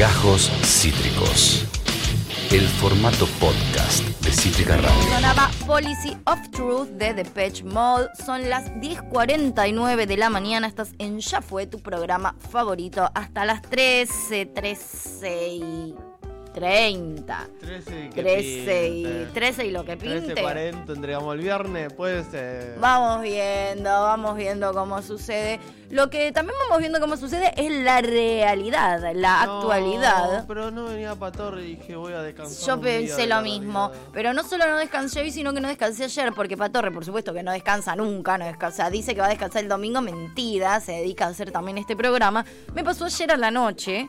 Gajos Cítricos. El formato podcast de Cítrica Radio. Sonaba Policy of Truth de Depeche Mode. Son las 10.49 de la mañana. Estás en Ya Fue, tu programa favorito. Hasta las 13, 13 y 30. 13 y que 13 y. 13 lo que pinte. 13.40 entregamos el viernes, puede ser. Vamos viendo, vamos viendo cómo sucede. Lo que también vamos viendo cómo sucede es la realidad, la No, actualidad. Pero no venía Patorre y dije voy a descansar. Yo pensé lo mismo, realidad. pero no solo no descansé hoy, sino que no descansé ayer, porque Patorre, por supuesto que no descansa nunca, no descansa, dice que va a descansar el domingo, mentira, se dedica a hacer también este programa. Me pasó ayer a la noche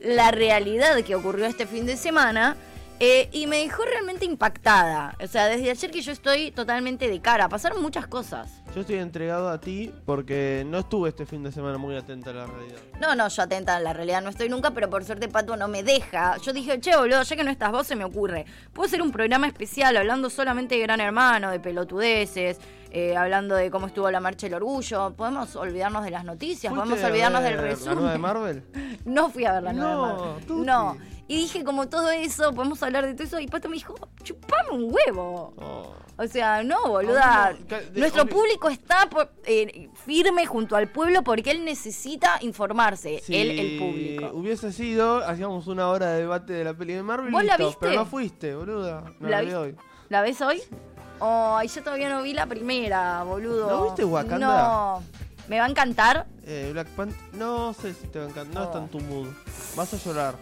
la realidad que ocurrió este fin de semana eh, y me dejó realmente impactada. O sea, desde ayer que yo estoy totalmente de cara, pasaron muchas cosas. Yo estoy entregado a ti porque no estuve este fin de semana muy atenta a la realidad. No, no, yo atenta a la realidad no estoy nunca, pero por suerte Pato no me deja. Yo dije, che, boludo, ya que no estás vos, se me ocurre. Puedo hacer un programa especial hablando solamente de Gran Hermano, de pelotudeces, eh, hablando de cómo estuvo la marcha del orgullo. Podemos olvidarnos de las noticias, podemos ¿Fuiste a olvidarnos del resumen. ¿La nueva de Marvel? No fui a ver la nueva No, Marvel. Tuti. No. Y dije, como todo eso, podemos hablar de todo eso. Y Pato me dijo, chupame un huevo. Oh. O sea, no, boluda. Ah, no, de- Nuestro público está por- eh, firme junto al pueblo porque él necesita informarse. Él, el público. hubiese sido, hacíamos una hora de debate de la peli de Marvel. ¿Vos la listo, viste? Pero no fuiste, boluda. No ¿La la, vi hoy. ¿La ves hoy? Ay, yo todavía no vi la primera, boludo. ¿No viste Wakanda? No. ¿Me va a encantar? Eh, Black Panther, no sé si te va a encantar, no Oh. está en tu mood. Vas a llorar.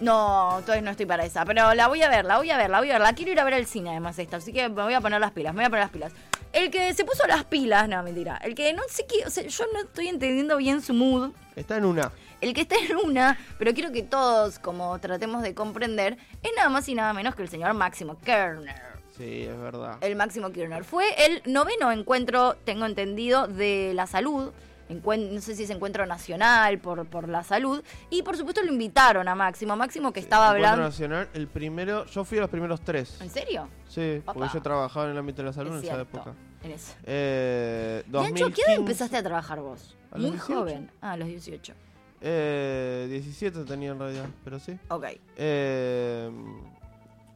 No, todavía no estoy para esa. Pero la voy a ver, la voy a ver, la voy a ver. La quiero ir a ver al cine, además, esta. Así que me voy a poner las pilas, me voy a poner las pilas. El que se puso las pilas, no, mentira. El que no sé qué, o sea, yo no estoy entendiendo bien su mood. Está en una. El que está en una, pero quiero que todos, como tratemos de comprender, es nada más y nada menos que el señor Máximo Kerner. Sí, es verdad. El Máximo Kirchner. Fue el noveno encuentro, tengo entendido, de la salud. Encuen- no sé si es encuentro nacional por, por la salud. Y por supuesto lo invitaron a Máximo. Máximo que estaba Encuentro hablando. Nacional, el primero, yo fui a los primeros tres. ¿En serio? Sí, Papá. porque yo trabajaba en el ámbito de la salud Es en esa época. En eso. Eh, ¿Y Ancho, ¿qué 2015, edad empezaste a trabajar vos? A Muy 18. joven. Ah, a los 18. Eh, 17 tenía en realidad, pero sí. Ok. Eh,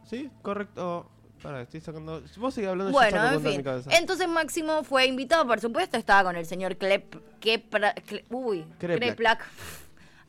sí, correcto. Para, estoy sacando. Vos seguís hablando yo Bueno, saco en fin. mi cabeza. Entonces Máximo fue invitado, por supuesto, estaba con el señor Klep, Kepra- uy, Kreplak. Kreplak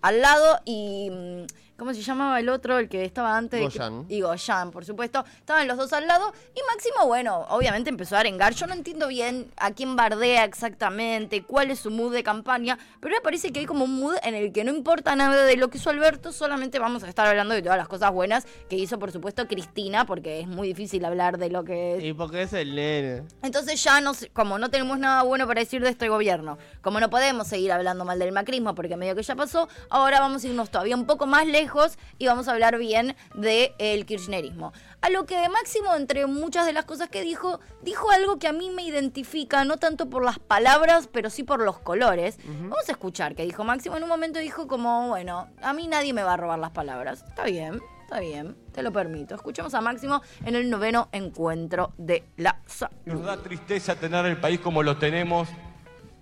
al lado y mm, ¿cómo se llamaba el otro? El que estaba antes Goyan. y Goyan, por supuesto. Estaban los dos al lado y Máximo, bueno, obviamente empezó a arengar. Yo no entiendo bien a quién bardea exactamente, cuál es su mood de campaña, pero me parece que hay como un mood en el que no importa nada de lo que hizo Alberto, solamente vamos a estar hablando de todas las cosas buenas que hizo, por supuesto, Cristina, porque es muy difícil hablar de lo que Y porque es el nene. entonces ya no, sé- como no tenemos nada bueno para decir de este gobierno, como no podemos seguir hablando mal del macrismo porque medio que ya pasó, ahora vamos a irnos todavía un poco más lejos y vamos a hablar bien del kirchnerismo. A lo que Máximo, entre muchas de las cosas que dijo, dijo algo que a mí me identifica, no tanto por las palabras, pero sí por los colores. Vamos a escuchar qué dijo Máximo. En un momento dijo como, bueno, a mí nadie me va a robar las palabras. Está bien. Está bien, te lo permito. Escuchemos a Máximo en el noveno encuentro de la salud. Nos da tristeza tener el país como lo tenemos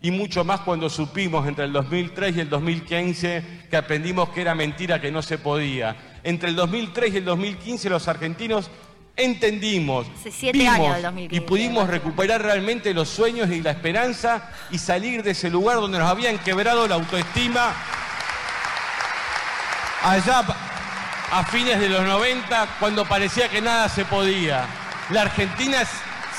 y mucho más cuando supimos entre el 2003 y el 2015 que aprendimos que era mentira, que no se podía. Entre el 2003 y el 2015 los argentinos entendimos, siete vimos años del 2015, y pudimos recuperar realmente los sueños y la esperanza y salir de ese lugar donde nos habían quebrado la autoestima allá a fines de los 90 cuando parecía que nada se podía. La Argentina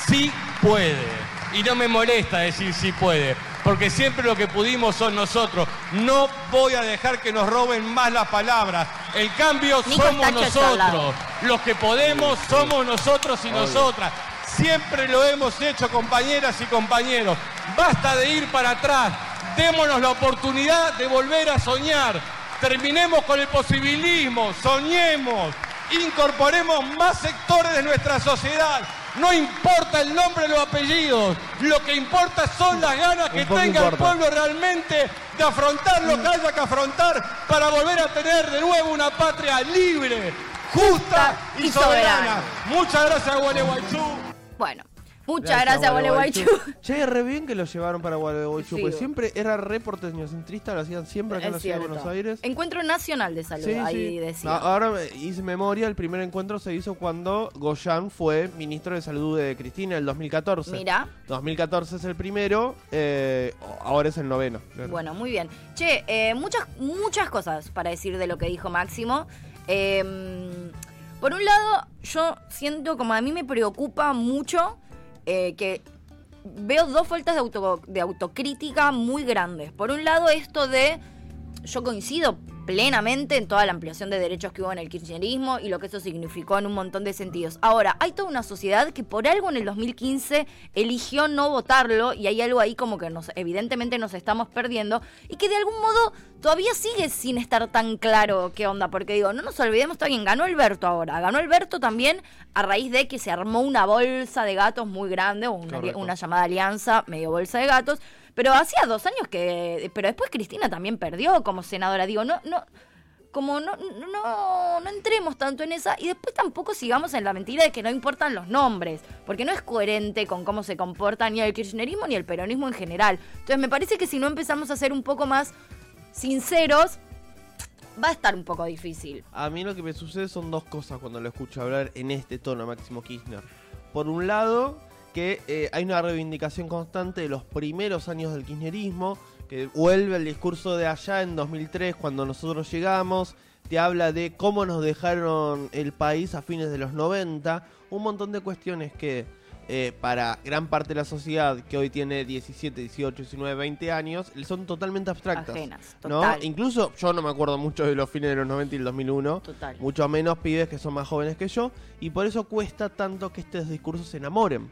sí puede. Y no me molesta decir sí puede, porque siempre lo que pudimos son nosotros. No voy a dejar que nos roben más las palabras. El cambio Nico somos nosotros. Los que podemos somos nosotros y nosotras. Siempre lo hemos hecho, compañeras y compañeros. Basta de ir para atrás. Démonos la oportunidad de volver a soñar. Terminemos con el posibilismo, soñemos, incorporemos más sectores de nuestra sociedad. No importa el nombre o los apellidos, lo que importa son las ganas que tenga el pueblo realmente de afrontar lo que haya que afrontar para volver a tener de nuevo una patria libre, justa y soberana. Muchas gracias, Gualeguaychú. Bueno, Muchas gracias, Gualeguaychú. Che, re bien que lo llevaron para Gualeguaychú, Sí, pues siempre era re porteñocentrista, lo hacían siempre acá en la ciudad de. Buenos Aires. Encuentro Nacional de Salud, Sí, ahí sí. decía. Ahora hice memoria, el primer encuentro se hizo cuando Goyan fue ministro de Salud de Cristina en el 2014. Mira, 2014 es el primero, eh, ahora es el noveno. bueno, muy bien. Che, eh, muchas, muchas cosas para decir de lo que dijo Máximo. Eh, por un lado, yo siento como a mí me preocupa mucho eh, que veo dos faltas de, auto, de autocrítica muy grandes. Por un lado, esto de yo coincido plenamente en toda la ampliación de derechos que hubo en el kirchnerismo y lo que eso significó en un montón de sentidos. Ahora, hay toda una sociedad que por algo en el 2015 eligió no votarlo y hay algo ahí como que nos, evidentemente nos estamos perdiendo y que de algún modo todavía sigue sin estar tan claro qué onda, porque digo, no nos olvidemos, bien, ganó Alberto ahora, ganó Alberto también a raíz de que se armó una bolsa de gatos muy grande, o una, una llamada alianza, medio bolsa de gatos, pero hacía dos años que. Pero después Cristina también perdió como senadora. Digo, no, no. Como no, no, no entremos tanto en esa y después tampoco sigamos en la mentira de que no importan los nombres, porque no es coherente con cómo se comporta ni el kirchnerismo ni el peronismo en general. Entonces me parece que si no empezamos a ser un poco más sinceros, va a estar un poco difícil. A mí lo que me sucede son dos cosas cuando lo escucho hablar en este tono a Máximo Kirchner. Por un lado, que eh, hay una reivindicación constante de los primeros años del kirchnerismo, que vuelve el discurso de allá en 2003 cuando nosotros llegamos, te habla de cómo nos dejaron el país a fines de los 90, un montón de cuestiones que eh, para gran parte de la sociedad que hoy tiene 17, 18, 19, 20 años, son totalmente abstractas. Ajenas, ¿no? total. Incluso yo no me acuerdo mucho de los fines de los 90 y el 2001. Total. Mucho menos pibes que son más jóvenes que yo. Y por eso cuesta tanto que estos discursos se enamoren.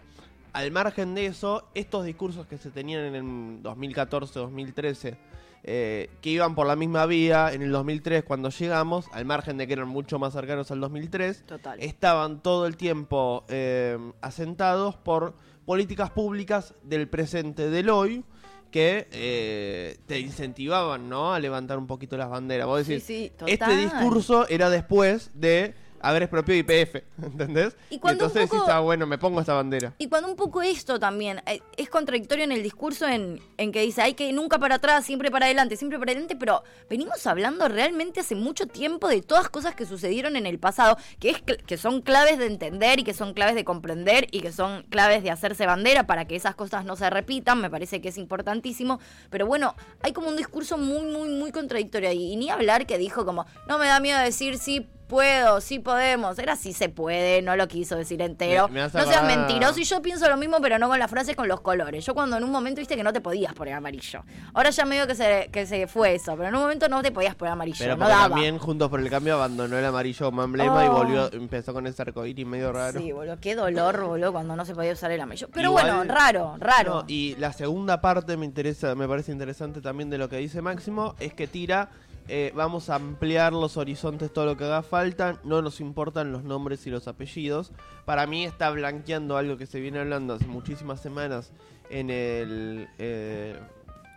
Al margen de eso, estos discursos que se tenían en el 2014, 2013, eh, que iban por la misma vía en el 2003 cuando llegamos, al margen de que eran mucho más cercanos al 2003, Total. estaban todo el tiempo eh, asentados por políticas públicas del presente del hoy que eh, te incentivaban ¿no? a levantar un poquito las banderas. Vos Sí, decís, sí, este discurso era después de haber expropiado IPF, ¿entendés? Y cuando un entonces poco- decís, ah, bueno, me pongo esta bandera. Y cuando un poco esto también eh, es contradictorio en el discurso en, en que dice hay que nunca para atrás, siempre para adelante, siempre para adelante, pero venimos hablando realmente hace mucho tiempo de todas cosas que sucedieron en el pasado, que, es, que son claves de entender y que son claves de comprender y que son claves de hacerse bandera para que esas cosas no se repitan, me parece que es importantísimo, pero bueno, hay como un discurso muy, muy, muy contradictorio ahí, y ni hablar que dijo como, no me da miedo decir sí puedo, sí podemos, era sí se puede, no lo quiso decir entero, Me- me hace no seas mentiroso y yo pienso lo mismo, pero no con las frases, con los colores. Yo cuando en un momento viste que no te podías poner amarillo. Ahora ya medio que se, que se fue eso, pero en un momento no te podías poner amarillo. Pero no daba. también Juntos por el Cambio abandonó el amarillo como emblema y Oh. volvió, empezó con ese arcoíris medio raro. Sí, boludo, qué dolor, boludo, cuando no se podía usar el amarillo. Pero Igual- bueno, raro, raro. No, y la segunda parte me interesa, me parece interesante también de lo que dice Máximo, es que tira, eh, vamos a ampliar los horizontes todo lo que haga falta, no nos importan los nombres y los apellidos. Para mí está blanqueando algo que se viene hablando hace muchísimas semanas en el eh,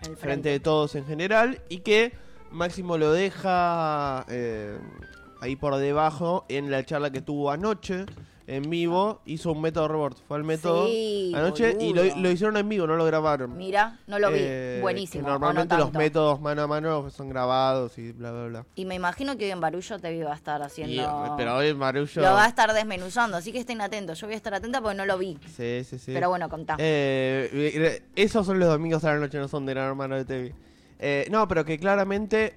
El frente de todos en general y que Máximo lo deja eh, ahí por debajo en la charla que tuvo anoche en vivo, hizo un método rebord, fue al método Sí, anoche y lo, lo hicieron en vivo, no lo grabaron. Mira, no lo vi. Eh, Buenísimo. no normalmente los métodos mano a mano son grabados y bla bla bla. Y me imagino que hoy en Barullo te va a estar Y, haciendo. pero hoy Marullo. Lo va a estar desmenuzando, así que estén atentos. Yo voy a estar atenta porque no lo vi. Sí, sí, sí. Pero bueno, contá. Eh, esos son los domingos a la noche, no son de Gran Hermano de TV. Eh, no, pero que claramente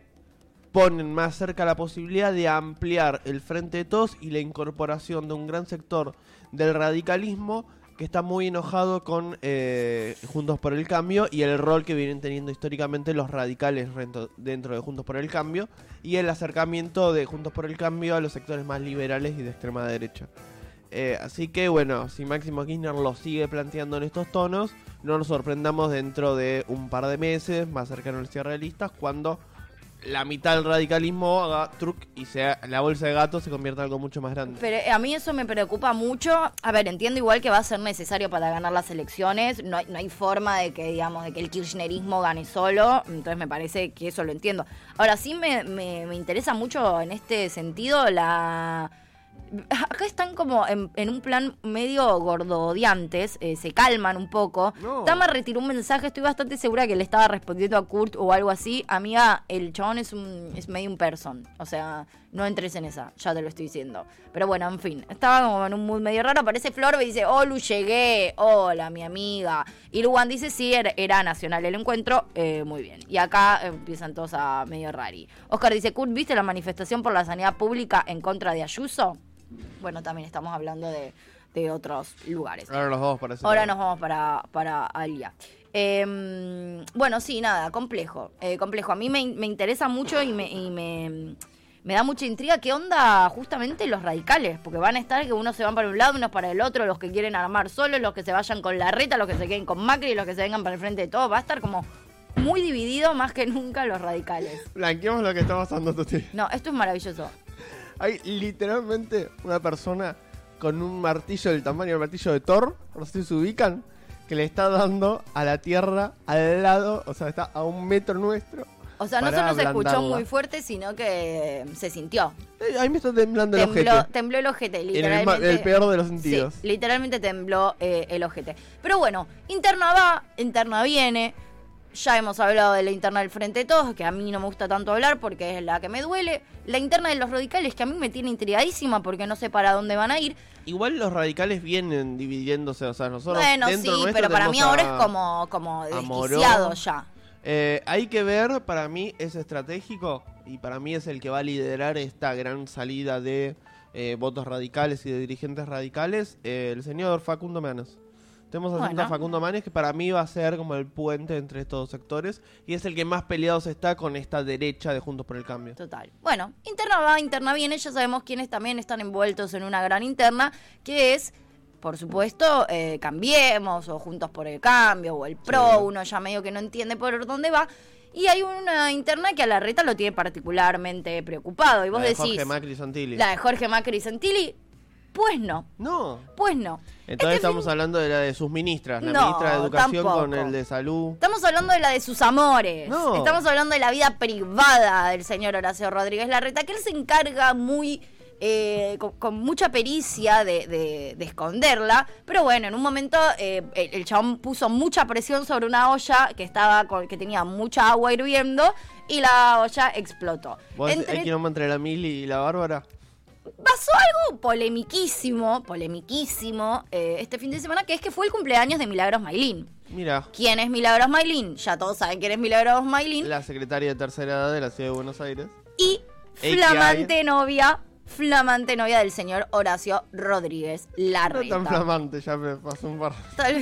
ponen más cerca la posibilidad de ampliar el frente de todos y la incorporación de un gran sector del radicalismo que está muy enojado con eh, Juntos por el Cambio y el rol que vienen teniendo históricamente los radicales dentro de Juntos por el Cambio y el acercamiento de Juntos por el Cambio a los sectores más liberales y de extrema derecha. Eh, así que bueno, si Máximo Kirchner lo sigue planteando en estos tonos, no nos sorprendamos dentro de un par de meses, más cercano al cierre de listas, cuando la mitad del radicalismo haga truc y sea la bolsa de gatos se convierta en algo mucho más grande. Pero eh, a mí eso me preocupa mucho. A ver, entiendo igual que va a ser necesario para ganar las elecciones. No hay, no hay forma de que, digamos, de que el kirchnerismo gane solo. Entonces me parece que eso lo entiendo. Ahora sí me, me- me interesa mucho en este sentido la, Acá están como en, en un plan medio gordodiantes, eh, se calman un poco. No. Tama retiró un mensaje, estoy bastante segura que le estaba respondiendo a Kurt o algo así. Amiga, el chabón es un es medio un person. O sea, no entres en esa, ya te lo estoy diciendo. Pero bueno, en fin, estaba como en un mood medio raro. Aparece Flor y dice, Olu, llegué. Hola, mi amiga. Y Luan dice, sí, era, era nacional el encuentro. Eh, muy bien. Y acá empiezan todos a medio rari. Oscar dice, Kurt, ¿viste la manifestación por la sanidad pública en contra de Ayuso? Bueno, también estamos hablando de, de otros lugares. Ahora los dos parece. Ahora nos vamos para, para Alia. Eh, bueno, sí, nada, complejo. eh, complejo. A mí me, me interesa mucho y, me, y me, me da mucha intriga qué onda justamente los radicales. Porque van a estar que unos se van para un lado, unos para el otro, los que quieren armar solos, los que se vayan con la reta, los que se queden con Macri, los que se vengan para el frente de todo. Va a estar como muy dividido más que nunca los radicales. Blanqueamos lo que está pasando, Tuti. No, esto es maravilloso. Hay literalmente una persona con un martillo del tamaño del martillo de Thor, no sé si se ubican, que le está dando a la tierra al lado, o sea, está a un metro nuestro. O sea, no solo se escuchó muy fuerte, sino que se sintió. Eh, ahí me está temblando el ojete. tembló el ojete, En el, literalmente. ma- el peor de los sentidos. Sí, literalmente tembló eh, el ojete. Pero bueno, interna va, interna viene. Ya hemos hablado de la interna del Frente de Todos, que a mí no me gusta tanto hablar porque es la que me duele. La interna de los radicales, que a mí me tiene intrigadísima porque no sé para dónde van a ir. Igual los radicales vienen dividiéndose, o sea, nosotros bueno, dentro sí, pero para mí ahora es como, como desquiciado ya. Eh, hay que ver, para mí es estratégico y para mí es el que va a liderar esta gran salida de eh, votos radicales y de dirigentes radicales, eh, el señor Facundo Manes. Tenemos a Bueno. Facundo Manes que para mí va a ser como el puente entre estos dos sectores y es el que más peleados está con esta derecha de Juntos por el Cambio. Total. Bueno, interna va, interna viene. Ya sabemos quiénes también están envueltos en una gran interna, que es, por supuesto, eh, Cambiemos o Juntos por el Cambio o el PRO. Sí. Uno ya medio que no entiende por dónde va. Y hay una interna que a la reta lo tiene particularmente preocupado. Y vos La de decís, Jorge Macri Santilli. la de Jorge Macri Santilli, pues no, No. pues no. Entonces Este estamos fin- hablando de la de sus ministras, la No, ministra de Educación con el de Salud. Estamos hablando de la de sus amores. No. Estamos hablando de la vida privada del señor Horacio Rodríguez Larreta, que él se encarga muy. eh, con, con mucha pericia de, de- de esconderla. Pero bueno, en un momento eh, el, el chabón puso mucha presión sobre una olla que estaba con- que tenía mucha agua hirviendo y la olla explotó. ¿Vos Entre- hay quilombo entre la Mili y la Bárbara? Pasó algo polemiquísimo, polemiquísimo eh, este fin de semana, que es que fue el cumpleaños de Milagros Mailín. Mira, ¿Quién es Milagros Mailín? Ya todos saben quién es Milagros Mailín. la secretaria de tercera edad de la ciudad de Buenos Aires. Y flamante novia, flamante novia del señor Horacio Rodríguez No Larreta. tan flamante, ya me pasó un par. Tal,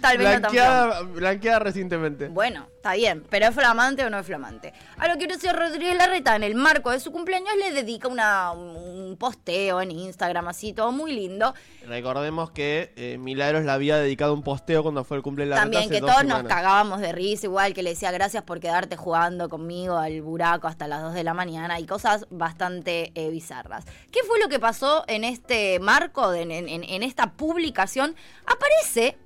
tal vez no tan flamante. Blanqueada, recientemente. Bueno, está bien, pero ¿es flamante o no es flamante? A lo que Horacio Rodríguez Larreta, en el marco de su cumpleaños, le dedica una, un posteo en Instagram, así, todo muy lindo. Recordemos que eh, Milagros le había dedicado un posteo cuando fue el cumpleaños de la También que todos nos cagábamos de risa, igual que le decía gracias por quedarte jugando conmigo al buraco hasta las 2 de la mañana y cosas bastante eh, bizarras. ¿Qué fue lo que pasó en este marco, en, en- en esta publicación? Aparece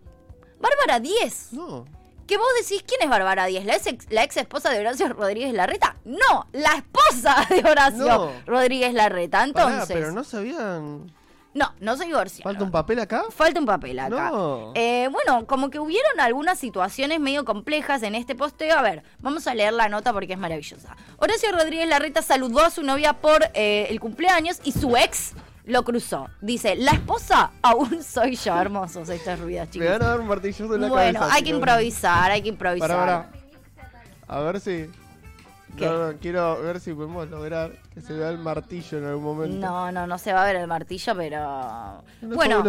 Bárbara 10. No. Que vos decís, ¿quién es Bárbara 10? ¿La ex, la ex esposa de Horacio Rodríguez Larreta? No, la esposa de Horacio No. Rodríguez Larreta. Entonces, Pará, pero no sabían. No, no se divorció. ¿Falta un papel acá? Falta un papel acá. No. Eh, bueno, como que hubieron algunas situaciones medio complejas en este posteo. A ver, vamos a leer la nota porque es maravillosa. Horacio Rodríguez Larreta saludó a su novia por eh, el cumpleaños y su ex lo cruzó. Dice, la esposa aún soy yo. Hermosos estos ruidos, Me chicos. van a dar un martillazo en la Bueno, cabeza. hay que improvisar, hay que improvisar. Pará, pará. A ver si. No, no, quiero ver si podemos lograr que se vea el martillo en algún momento. No, no, no se va a ver el martillo, pero... No, bueno,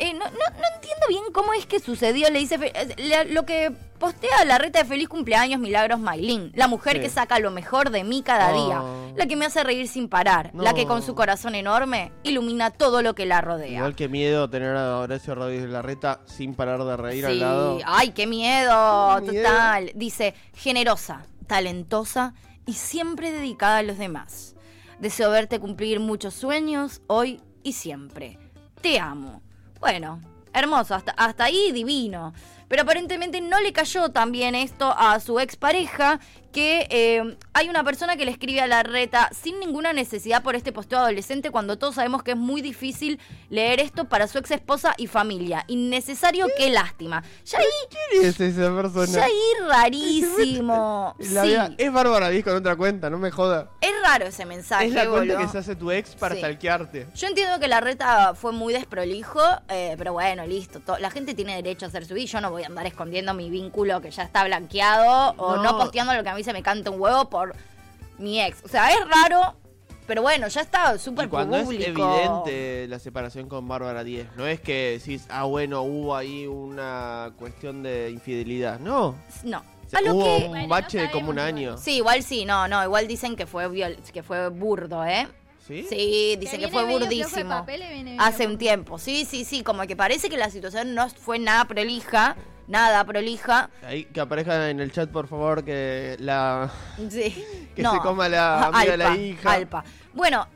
eh, no, no, no entiendo bien cómo es que sucedió. Le dice eh, le- lo que postea la reta de feliz cumpleaños Milagros Mailín, la mujer Sí. que saca lo mejor de mí cada día, Oh. la que me hace reír sin parar, la que con su corazón enorme ilumina todo lo que la rodea. Igual que miedo tener a Horacio Rodríguez Larreta sin parar de reír al lado. ay, qué miedo, Qué miedo. total. Dice, generosa, talentosa y siempre dedicada a los demás. Deseo verte cumplir muchos sueños hoy y siempre. Te amo. Bueno, hermoso, hasta, hasta ahí divino. Pero aparentemente no le cayó también esto a su expareja, que eh, hay una persona que le escribe a la reta sin ninguna necesidad por este posteo adolescente cuando todos sabemos que es muy difícil leer esto para su ex esposa y familia. Innecesario, qué lástima. Ya ahí, ¿Quién es esa persona? ya ahí rarísimo. La Sí. vida- Es Bárbara Díaz con otra cuenta, no me joda. Es raro ese mensaje, es la cuenta boludo. que se hace tu ex para Sí. stalkearte. Yo entiendo que la reta fue muy desprolijo, eh, pero bueno, listo. to- la gente tiene derecho a hacer su vida. Yo no voy a andar escondiendo mi vínculo que ya está blanqueado o no, No. posteando lo que a mí se me canta un huevo por mi ex. O sea, es raro, pero bueno, ya está súper cuando público. es evidente la separación con Bárbara Díez, no es que decís, ah, bueno, hubo ahí una cuestión de infidelidad. No. No. O sea, A lo hubo que... un Bueno, no bache de como un año. Sí, igual sí, no, no, igual dicen que fue viol- que fue burdo, ¿eh? ¿Sí? Sí, dicen que, fue burdísimo. papel Hace un tiempo, sí, sí, sí, como que parece que la situación no fue nada prolija, nada prolija. Ahí que aparezca en el chat, por favor, que la. Sí. Que se coma la amiga de la hija. Alpa. Bueno,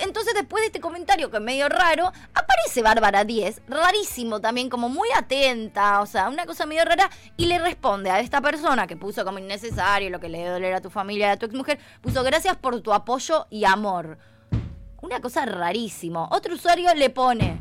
entonces después de este comentario que es medio raro, aparece Bárbara 10, rarísimo también, como muy atenta, o sea, una cosa medio rara, y le responde a esta persona que puso como innecesario lo que le debe doler a tu familia, a tu exmujer, puso gracias por tu apoyo y amor. Una cosa rarísimo. Otro usuario le pone.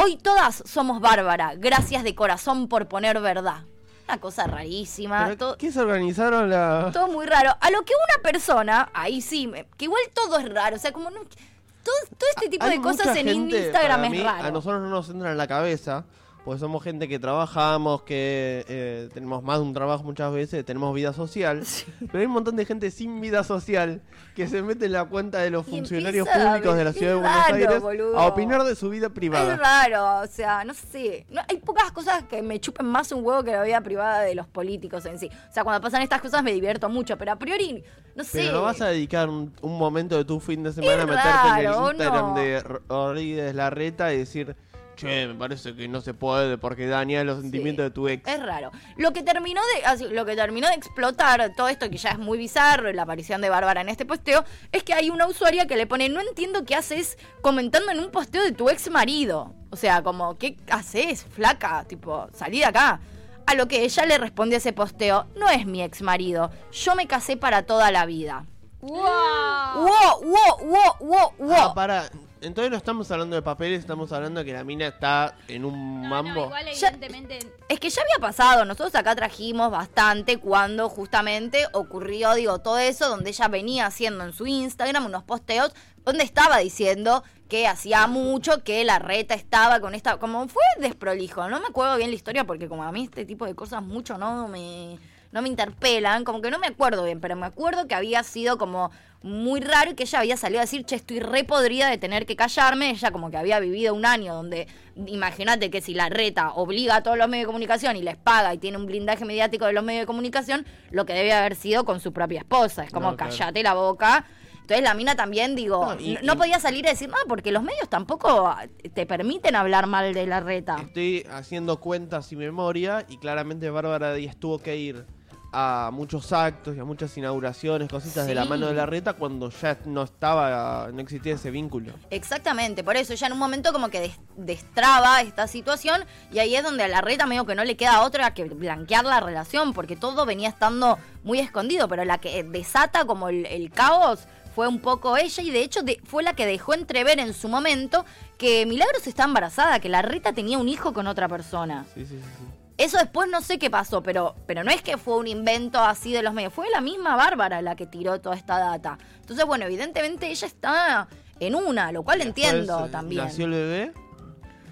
Hoy todas somos Bárbara. Gracias de corazón por poner verdad. Una cosa rarísima. Todo, ¿Qué se organizaron la.? todo muy raro. A lo que una persona, ahí sí, me- que igual todo es raro. O sea, como no. Todo, todo este tipo Hay de cosas en gente, Instagram para es raro. A nosotros no nos entra en la cabeza, porque somos gente que trabajamos, que eh, tenemos más de un trabajo muchas veces, tenemos vida social. Pero hay un montón de gente sin vida social que se mete en la cuenta de los Y funcionarios públicos de la ciudad de Buenos raro, Aires boludo. a opinar de su vida privada. Es raro, o sea, no sé. No, hay pocas cosas que me chupen más un huevo que la vida privada de los políticos en sí. O sea, cuando pasan estas cosas me divierto mucho, pero a priori, no sé. Pero no vas a dedicar un, un momento de tu fin de semana a meterte raro, en el Instagram no. de Rodríguez Larreta y decir, che, me parece que no se puede porque daña los sentimientos de tu ex. Es raro. Lo que terminó de así, lo que terminó de explotar todo esto que ya es muy bizarro, la aparición de Bárbara en este posteo, es que hay una usuaria que le pone, "No entiendo qué haces comentando en un posteo de tu ex marido." O sea, como, ¿qué haces, flaca? Tipo, salí de acá. A lo que ella le responde a ese posteo, "No es mi ex marido. Yo me casé para toda la vida." ¡Wow! Wow, wow, wow, wow, wow. Ah, para. Entonces no estamos hablando de papeles, estamos hablando de que la mina está en un No, mambo. no, igual Ya- evidentemente... Es que ya había pasado, nosotros acá trajimos bastante cuando justamente ocurrió, digo, todo eso, donde ella venía haciendo en su Instagram unos posteos donde estaba diciendo que hacía mucho que la reta estaba con esta, como fue desprolijo, no me acuerdo bien la historia porque como a mí este tipo de cosas mucho no me, no me interpelan, como que no me acuerdo bien, pero me acuerdo que había sido como muy raro y que ella había salido a decir, che, estoy re podrida de tener que callarme. Ella como que había vivido un año donde, imagínate que si la reta obliga a todos los medios de comunicación y les paga y tiene un blindaje mediático de los medios de comunicación, lo que debe haber sido con su propia esposa. Es como, No, claro. callate la boca. Entonces la mina también, digo, No, y- podía salir a decir nada porque los medios tampoco te permiten hablar mal de la reta. Estoy haciendo cuentas y memoria y claramente Bárbara Díaz tuvo que ir a muchos actos y a muchas inauguraciones, cositas de la mano de la reta cuando ya no estaba, no existía ese vínculo. Exactamente, por eso ella en un momento como que des- destraba esta situación y ahí es donde a la reta medio que no le queda otra que blanquear la relación porque todo venía estando muy escondido, pero la que desata como el, el caos fue un poco ella y de hecho de- fue la que dejó entrever en su momento que Milagros está embarazada, que la reta tenía un hijo con otra persona. Sí, sí, sí. Eso después no sé qué pasó, pero, pero no es que fue un invento así de los medios, fue la misma Bárbara la que tiró toda esta data. Entonces, bueno, evidentemente ella está en una, lo cual entiendo Después, eh, también. Nació el bebé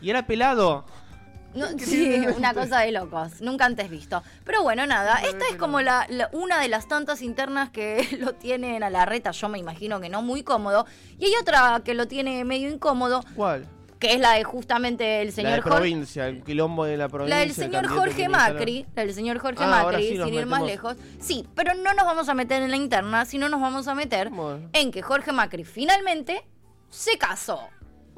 y era pelado. No, sí, una cosa de locos, nunca antes visto. Pero bueno, nada, esta es como la, la- una de las tantas internas que lo tienen a la reta, yo me imagino que no muy cómodo. Y hay otra que lo tiene medio incómodo, ¿Cuál? Que es la de justamente el la señor de Jorge. provincia, el quilombo de la provincia. La del el señor Jorge. Macri, la del señor Jorge Ah, Macri, sí sin ir más lejos. Sí, pero no nos vamos a meter en la interna, sino nos vamos a meter Bueno. en que Jorge Macri finalmente se casó.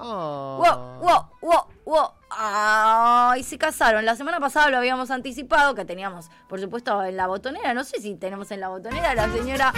Ah. Wow, wow, wow, wow. Ay, se casaron. La semana pasada lo habíamos anticipado, que teníamos, por supuesto, en la botonera. No sé si tenemos en la botonera a la señora,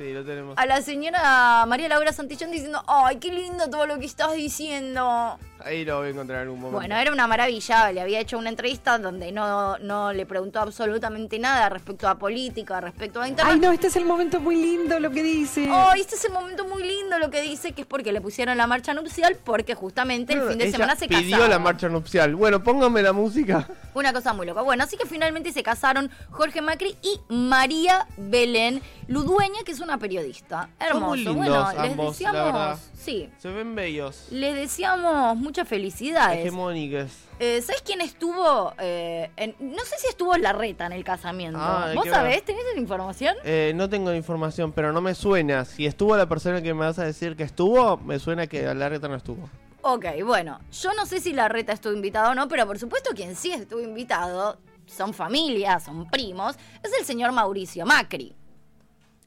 Sí, lo tenemos. a la señora María Laura Santillón diciendo, ay, qué lindo todo lo que estás diciendo. Ahí lo voy a encontrar en algún momento. Bueno, era una maravilla. Le había hecho una entrevista donde no, no le preguntó absolutamente nada respecto a política, respecto a internet. Ay, no, este es el momento muy lindo lo que dice. Oh, este es el momento muy lindo lo que dice, que es porque le pusieron la marcha nupcial, porque justamente el fin de Ella semana se pidió casaron. la marcha nupcial. Bueno, póngame la música. Una cosa muy loca. Bueno, así que finalmente se casaron Jorge Macri y María Belén Ludueña, que es una periodista. Hermoso. muy lindos bueno, les la verdad. Sí. Se ven bellos. Les deseamos muchas felicidades. Hegemónicas. Eh, ¿Sabes quién estuvo? eh, en- no sé si estuvo la reta en el casamiento. Ah, ¿Vos sabés? ¿Tenés esa información? Eh, no tengo información, pero no me suena. Si estuvo la persona que me vas a decir que estuvo, me suena que la reta no estuvo. Ok, bueno, yo no sé si la reta estuvo invitado o no, pero por supuesto quien sí estuvo invitado, son familias, son primos, es el señor Mauricio Macri.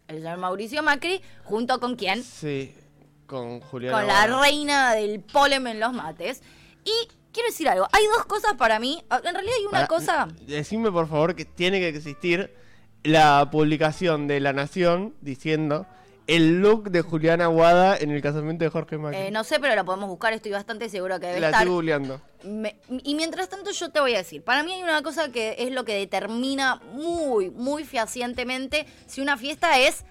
El señor Mauricio Macri, junto con quién? Sí, con Julián. Con la reina del polen en los mates. Y quiero decir algo, hay dos cosas para mí, ah, en realidad hay una cosa... Decime por favor que tiene que existir la publicación de La Nación diciendo el look de Julián Aguada en el casamiento de Jorge Macri. eh, no sé, pero lo podemos buscar, estoy bastante seguro que debe la estar. Me- y mientras tanto yo te voy a decir, para mí hay una cosa que es lo que determina muy, muy fehacientemente si una fiesta es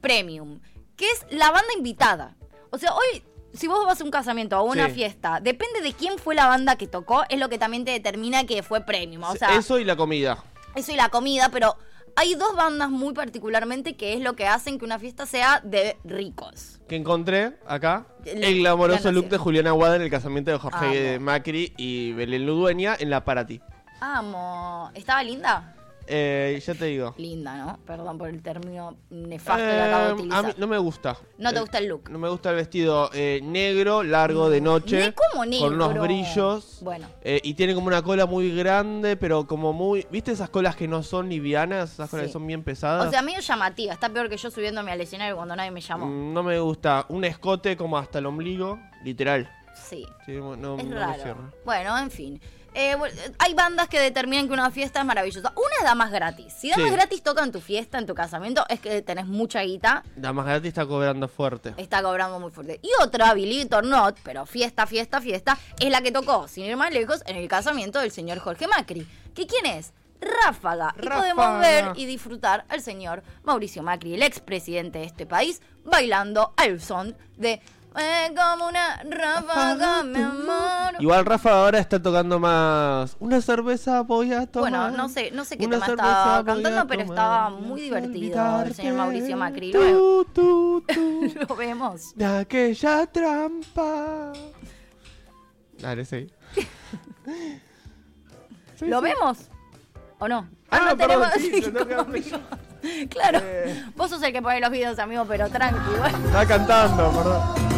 premium, que es la banda invitada. O sea, hoy, si vos vas a un casamiento o a una Sí. fiesta, depende de quién fue la banda que tocó, es lo que también te determina que fue premium. O sea, eso, Eso y la comida. y la comida, pero hay dos bandas muy particularmente que es lo que hacen que una fiesta sea de ricos. Que encontré acá El- el glamoroso la look de Julián Aguada en el casamiento de Jorge Amo. Macri y Belén Ludueña en la Parati. Amo. ¿Estaba linda? Eh, ya te digo. Linda, ¿no? Perdón por el término nefasto que acabo de Eh, utilizar. a mí no me gusta. No te Eh, gusta el look. No me gusta el vestido eh, negro, largo, de noche. Ne- ¿cómo Con unos negro? brillos. Bueno. Eh, y tiene como una cola muy grande, pero como muy... ¿Viste esas colas que no son livianas? Esas colas Sí. que son bien pesadas. O sea, medio llamativa. Está peor que yo subiéndome al escenario cuando nadie me llamó. Mm, no me gusta. Un escote como hasta el ombligo, literal. Sí. Sí, no, no Es me raro. Bueno, en fin. Eh, bueno, hay bandas que determinan que una fiesta es maravillosa. Una es damas gratis. Si damas Sí. gratis tocan tu fiesta, en tu casamiento, es que tenés mucha guita, La más gratis está cobrando fuerte. está cobrando muy fuerte. Y otra, believe it or not, pero fiesta, fiesta, fiesta, es la que tocó, sin ir más lejos, en el casamiento del señor Jorge Macri. ¿Que quién es? Ráfaga. Y Ráfaga. podemos ver y disfrutar al señor Mauricio Macri, el expresidente de este país, bailando al son de eh, como una ráfaga, mi amor. Igual Rafa ahora está tocando más. Una cerveza voy a tomar. Bueno, no sé, no sé qué Una tema estaba cantando, pero estaba muy divertido el señor Mauricio Macri. Tú, tú, tú, lo vemos. de aquella trampa. Dale, sí. Sí, ¿Lo sí. vemos? ¿O no? Ah, no perdón, tenemos sí. Claro, Eh. vos sos el que pone los videos, amigo, pero tranqui. bueno. Está cantando, perdón.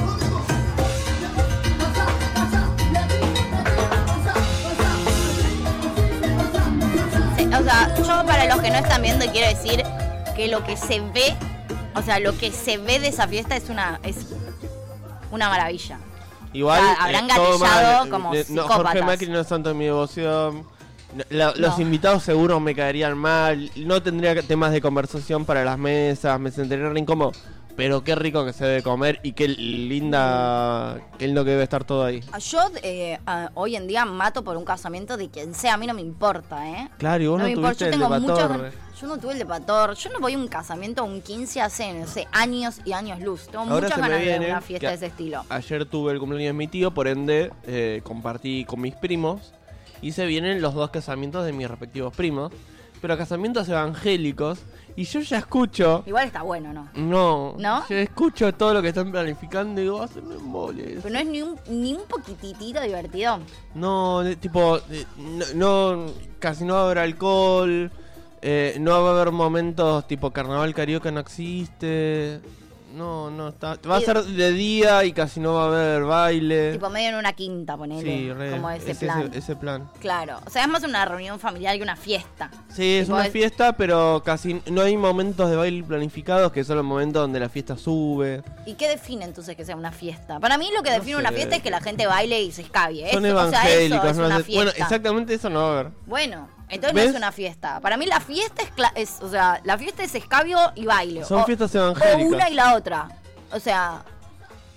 O sea, yo para los que no están viendo quiero decir que lo que se ve, o sea, lo que se ve de esa fiesta es una es una maravilla. Igual. O sea, habrán todo gatillado mal. como Eh, no, Jorge. Macri no es santo de mi devoción. La- Los No. invitados seguro me caerían mal. No tendría temas de conversación para las mesas. Me sentiría incómodo. Pero qué rico que se debe comer y qué linda. Qué lindo que debe estar todo ahí. Yo eh, ah, hoy en día mato por un casamiento de quien sea, a mí no me importa, ¿eh? Claro, y vos no, me importa, tuviste yo el tengo de Yo no tuve el de Pator. Yo no voy a un casamiento o un 15 hace, no sé, años y años luz. Tengo Ahora muchas ganas de una fiesta de ese estilo. Ayer tuve el cumpleaños de mi tío, por ende eh, compartí con mis primos. Y se vienen los dos casamientos de mis respectivos primos. Pero casamientos evangélicos. Y yo ya escucho. Igual está bueno, ¿no? No, ¿No? Yo escucho todo lo que están planificando y digo, haceme un mole. Pero no es ni un, ni un poquitito divertido. No, de- tipo, de- no, no- casi no va a haber alcohol. eh, no va a haber momentos tipo carnaval carioca, no existe. No, no está. Va a ser de día y casi no va a haber baile. Tipo medio en una quinta, ponele. sí, re, como ese es plan. Ese, ese plan. Claro. O sea, es más una reunión familiar que una fiesta. Sí, es Tipo, una es- fiesta, pero casi no hay momentos de baile planificados que son los momentos donde la fiesta sube. ¿Y qué define entonces que sea una fiesta? Para mí lo que No define una fiesta es que la gente baile y se escabie. Son Eso- o sea, eso evangélicos, es no una sé- fiesta. Bueno, exactamente eso no va a haber. Bueno, entonces ¿Ves? no es una fiesta. Para mí la fiesta es, es- o sea, la fiesta es escabio y baile. Son O- fiestas O evangélicas. una y la otra. O sea,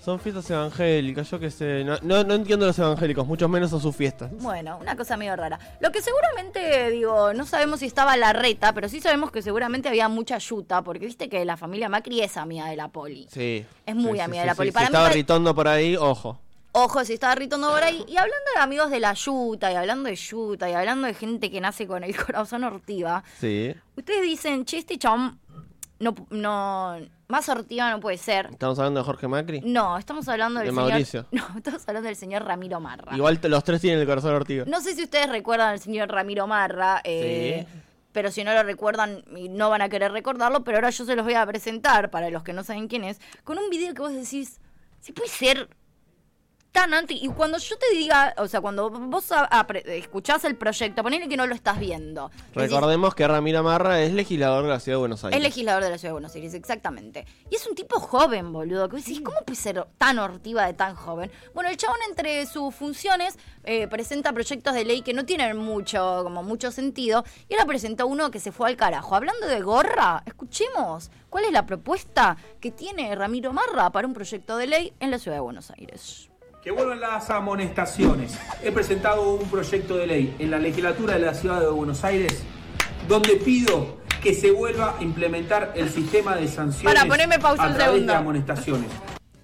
Son fiestas evangélicas, yo qué sé. No, no, no entiendo los evangélicos, mucho menos a sus fiestas. Bueno, una cosa medio rara. Lo que seguramente, digo, no sabemos si estaba la reta, pero sí sabemos que seguramente había mucha yuta, porque viste que la familia Macri es amiga de la poli. Sí. Es muy Sí, amiga sí, de la sí. poli. Si Para mí estaba pare- ritondo por ahí, ojo. Ojo, si estaba ritando por ahí. Y hablando de amigos de la yuta, y hablando de yuta, y hablando de gente que nace con el corazón ortiva, Sí. ustedes dicen, che, este chabón no, no, más ortiva no puede ser. Estamos hablando de Jorge Macri. No, estamos hablando del De señor... Mauricio. No, estamos hablando del señor Ramiro Marra. Igual los tres tienen el corazón ortigo. No sé si ustedes recuerdan al señor Ramiro Marra, eh, Sí. pero si no lo recuerdan, no van a querer recordarlo, pero ahora yo se los voy a presentar para los que no saben quién es, con un video que vos decís, si puede ser tan anti... Y cuando yo te diga, o sea, cuando vos a- escuchás el proyecto, ponele que no lo estás viendo. decís, Recordemos que Ramiro Marra es legislador de la Ciudad de Buenos Aires. es legislador de la Ciudad de Buenos Aires, exactamente. Y es un tipo joven, boludo. Que decís, ¿cómo puede ser tan hortiva de tan joven? Bueno, el chabón entre sus funciones eh, presenta proyectos de ley que no tienen mucho, como mucho sentido. Y ahora presentó uno que se fue al carajo. Hablando de gorra, escuchemos cuál es la propuesta que tiene Ramiro Marra para un proyecto de ley en la Ciudad de Buenos Aires. Que vuelvan las amonestaciones. He presentado un proyecto de ley en la legislatura de la ciudad de Buenos Aires donde pido que se vuelva a implementar el sistema de sanciones Para, poneme pausa a través de amonestaciones.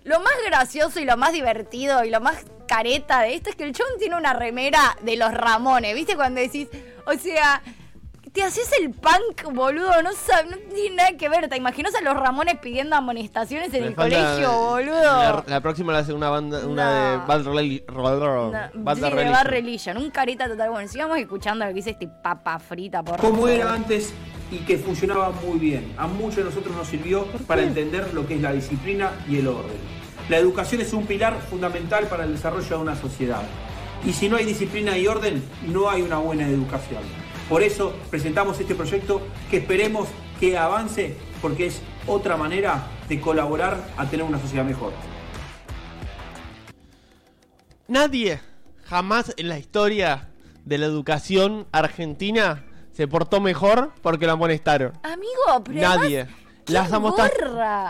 Lo más gracioso y lo más divertido y lo más careta de esto es que el chabón tiene una remera de los Ramones. ¿Viste cuando decís, o sea, te haces el punk, boludo? No, sab- no tiene nada que ver. ¿Te imaginas a los Ramones pidiendo amonestaciones en Me el colegio, boludo? La, la próxima la hace una banda, una de No. Bad Reli- No, Bad sí, de Religion. Bad Religion. Un careta total. Bueno, sigamos escuchando lo que dice este papa frita, por Como era antes y que funcionaba muy bien. A muchos de nosotros nos sirvió para entender lo que es la disciplina y el orden. La educación es un pilar fundamental para el desarrollo de una sociedad. Y si no hay disciplina y orden, no hay una buena educación. Por eso presentamos este proyecto que esperemos que avance porque es otra manera de colaborar a tener una sociedad mejor. Nadie jamás en la historia de la educación argentina se portó mejor porque lo amonestaron. Amigo, pero Nadie. además, Las,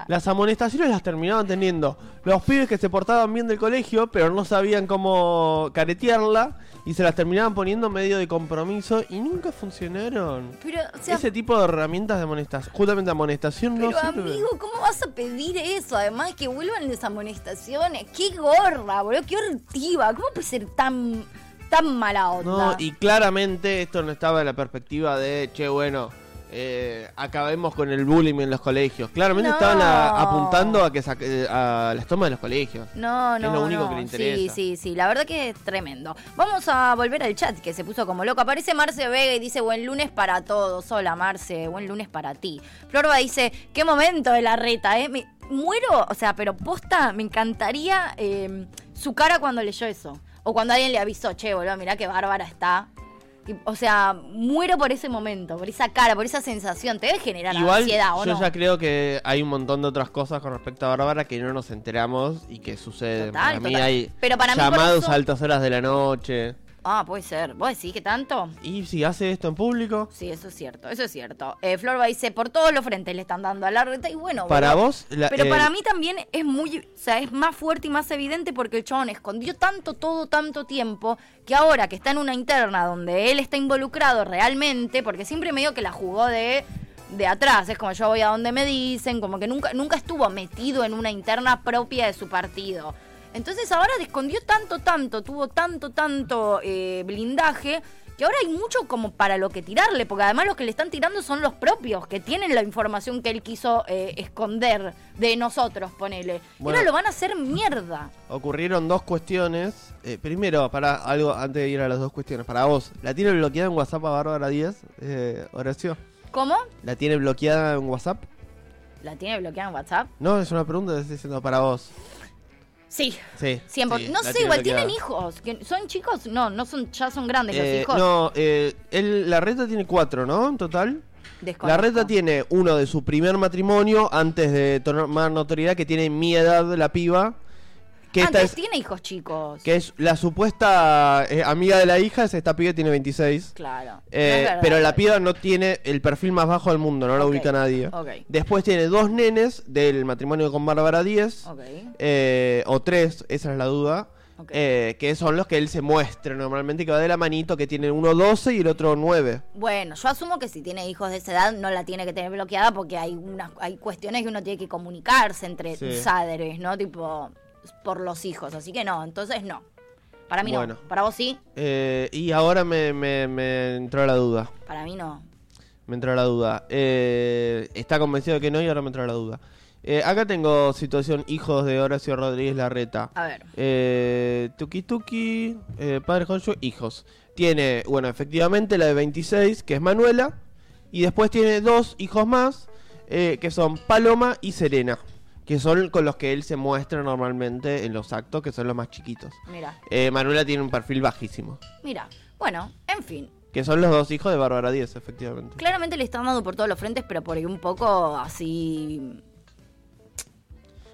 las amonestaciones las terminaban teniendo los pibes que se portaban bien del colegio, pero no sabían cómo caretearla y se las terminaban poniendo medio de compromiso y nunca funcionaron. Pero, o sea, Ese tipo de herramientas de amonestación, justamente amonestación no Pero sirve. amigo, ¿cómo vas a pedir eso? Además que vuelvan las amonestaciones. ¡Qué gorra, boludo! ¡Qué hortiva! ¿Cómo puede ser tan, tan mala onda? No, y claramente esto no estaba en la perspectiva de, che, bueno, eh, acabemos con el bullying en los colegios. Claramente No. estaban a- apuntando a que saque- a las tomas de los colegios. No, Es no, lo único no. que le Sí, interesa. sí, sí. La verdad que es tremendo. Vamos a volver al chat que se puso como loco. Aparece Marce Vega y dice buen lunes para todos. Hola Marce, buen lunes para ti. Florba dice, qué momento de la reta, ¿eh? Me muero, o sea, pero posta, me encantaría eh, su cara cuando leyó eso. O cuando alguien le avisó, che, boludo, mirá qué bárbara está. O sea, muero por ese momento, por esa cara, por esa sensación. Te debe generar Igual ansiedad, ¿o yo no? ya creo que hay un montón de otras cosas con respecto a Bárbara que no nos enteramos y que suceden. Total, para mí hay Pero para mí por llamados eso- a altas horas de la noche. Ah, puede ser. ¿Vos decís que tanto? Y si hace esto en público, Sí, eso es cierto, eso es cierto. Eh, Florba dice, por todos los frentes le están dando a la reta y bueno. para boludo. vos... la- Pero eh, para mí también es muy, o sea, es más fuerte y más evidente porque el chabón escondió tanto, todo, tanto tiempo, que ahora que está en una interna donde él está involucrado realmente, porque siempre medio que la jugó de, de atrás, es como yo voy a donde me dicen, como que nunca, nunca estuvo metido en una interna propia de su partido. Entonces ahora escondió tanto, tanto, tuvo tanto, tanto eh, blindaje, que ahora hay mucho como para lo que tirarle, porque además los que le están tirando son los propios, que tienen la información que él quiso eh, esconder de nosotros, ponele. y Bueno. ahora lo van a hacer mierda. Ocurrieron dos cuestiones. Eh, primero, para algo antes de ir a las dos cuestiones, para vos, ¿la tiene bloqueada en WhatsApp a Bárbara Díaz, eh, Horacio? ¿Cómo? ¿La tiene bloqueada en WhatsApp? ¿La tiene bloqueada en WhatsApp? No, es una pregunta que estoy diciendo para vos. Sí. Sí. 100%. sí, no la sé, igual bloqueada. tienen hijos. que ¿Son chicos? No, no son, ya son grandes Eh, los hijos. no, eh, él- la reta tiene cuatro, ¿no? En total. Desconozco. La reta tiene uno de su primer matrimonio antes de tomar notoriedad que tiene mi edad la piba Que Antes es, tiene hijos chicos. que es la supuesta eh, amiga de la hija, es esta piba tiene 26. Claro. Eh, verdad. pero la piba no tiene el perfil más bajo del mundo, no la ubica nadie. ok. Después tiene dos nenes del matrimonio con Bárbara Díez. Ok. eh, o tres, esa es la duda. Eh, que son los que él se muestra normalmente, que va de la manito, que tiene uno 12 y el otro 9. Bueno, yo asumo que si tiene hijos de esa edad no la tiene que tener bloqueada porque hay unas hay cuestiones que uno tiene que comunicarse entre Sí. padres, ¿no? Tipo por los hijos, así que no, entonces no. Para mí Bueno. no. Para vos sí, Eh, y ahora me, me- me entró la duda. para mí no. Me entró la duda. Eh, está convencido de que no y ahora me entró la duda. Eh, acá tengo situación hijos de Horacio Rodríguez Larreta. A ver. Eh, tuki Tuki, eh, padre Joncho, hijos. Tiene, bueno, efectivamente la de 26, que es Manuela. Y después tiene dos hijos más, que son Paloma y Serena. Que son con los que él se muestra normalmente en los actos, que son los más chiquitos. Mira, Eh, Manuela tiene un perfil bajísimo. mira. Bueno, en fin. Que son los dos hijos de Bárbara Díez, efectivamente. Claramente le están dando por todos los frentes, pero por ahí un poco así.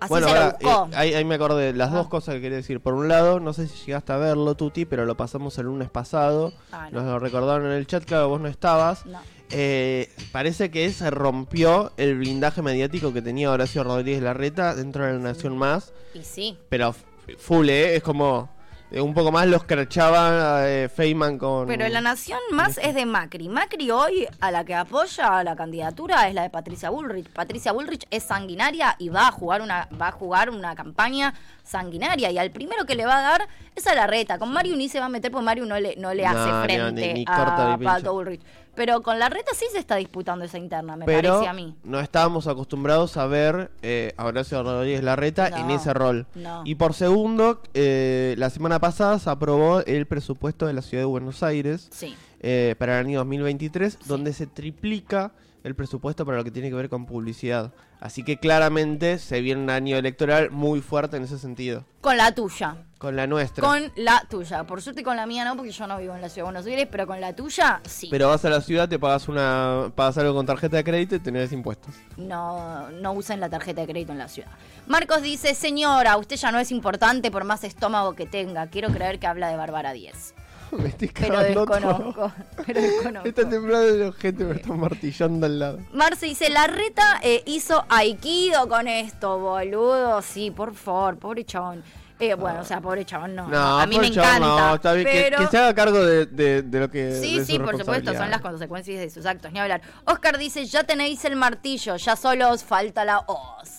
Así bueno, se lo ahora, buscó. eh, ahí, ahí me acordé las Ah. dos cosas que quería decir. Por un lado, no sé si llegaste a verlo, Tuti, pero lo pasamos el lunes pasado. Ah, no. Nos lo recordaron en el chat, claro, vos no estabas. No. Eh, parece que se rompió el blindaje mediático que tenía Horacio Rodríguez Larreta dentro de la Nación Más. Y sí. Pero full, ¿eh? Es como... eh, un poco más los crachaba eh, Feynman con... Pero la nación más es de Macri. Macri hoy a la que apoya la candidatura es la de Patricia Bullrich. Patricia Bullrich es sanguinaria y va a jugar una, va a jugar una campaña sanguinaria. Y al primero que le va a dar es a la reta. Con Mario ni se va a meter porque Mario no le, no le No, hace no, frente ni- ni corta a ni pincha. Pato Bullrich. Pero con la reta sí se está disputando esa interna, me pero parece a mí. no estábamos acostumbrados a ver eh, a Horacio Rodríguez Larreta No, en ese rol. no. Y por segundo, eh, la semana pasada se aprobó el presupuesto de la ciudad de Buenos Aires Sí. eh, para el año 2023, donde se triplica el presupuesto para lo que tiene que ver con publicidad. Así que claramente se viene un año electoral muy fuerte en ese sentido. Con la tuya. Con la nuestra. Con la tuya. Por suerte con la mía no, porque yo no vivo en la ciudad de Buenos Aires, pero con la tuya sí. Pero vas a la ciudad, te pagas una pagas algo con tarjeta de crédito y tenés impuestos. no, no usen la tarjeta de crédito en la ciudad. Marcos dice, señora, usted ya no es importante por más estómago que tenga. Quiero creer que habla de Bárbara 10. Me estoy Pero desconozco. todo. Pero desconozco. Está temblando el ojete, me están martillando al lado. Marce dice, la reta eh, hizo aikido con esto, boludo. Sí, por favor, pobre chabón. Eh, bueno, o sea, pobre chabón no. No, a mí me encanta. no, está bien, que- pero... que, se haga cargo de, de- de lo que. Sí, de sí, por supuesto, son las consecuencias de sus actos, ni hablar. Oscar dice, ya tenéis el martillo, ya solo os falta la hoz.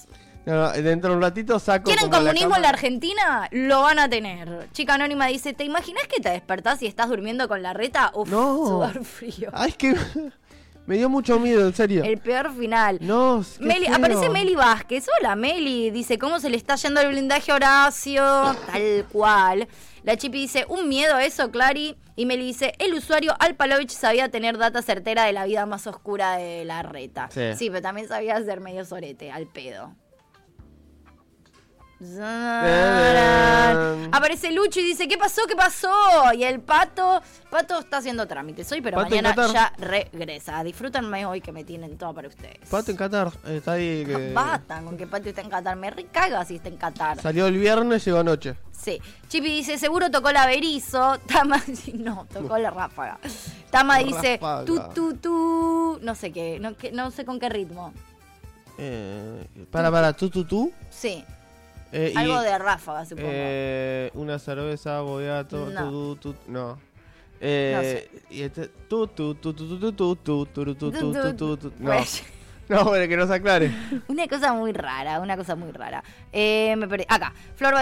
No, dentro de un ratito saco. ¿Quieren comunismo en la. Argentina? Lo van a tener. Chica Anónima dice, ¿te imaginas que te despertás y estás durmiendo con la reta? Uf, No. sudor frío. Ay, es que. me dio mucho miedo, en serio. El peor final. No, Meli, feo. aparece Meli Vázquez. Hola, Meli. Dice, ¿cómo se le está yendo el blindaje a Horacio? Tal cual. La Chipi dice, un miedo eso, Clary. Y Meli dice, el usuario Alpalovich sabía tener data certera de la vida más oscura de la reta. Sí. pero también sabía ser medio sorete, al pedo. Aparece Lucho y dice, ¿qué pasó? ¿Qué pasó? Y el pato, pato está haciendo trámites hoy, pero Pato mañana ya regresa. Disfrútenme hoy que me tienen todo para ustedes. Pato en Qatar. Está ahí. que- Basta con que Pato está en Qatar. Me recaga si está en Qatar. Salió el viernes, llegó anoche. Sí. Chipi dice, seguro tocó la Berizo. Tama, no, tocó la ráfaga. Tama La dice, ráfaga. tu, tu, tu. No sé qué, no, que- no sé con qué ritmo. Eh, para, para, tú, tú, tú. Sí, Eh, y, algo de ráfaga, supongo. eh, una cerveza, boyato, No. tú, tú, tú, no. Eh, y este, tú, tú, tú, tú, tú, tú, tú, tú, tú, tú, tú, no. Pues, No, bueno, que nos aclare. Una cosa muy rara, una cosa muy rara. Eh, me perdí. Acá,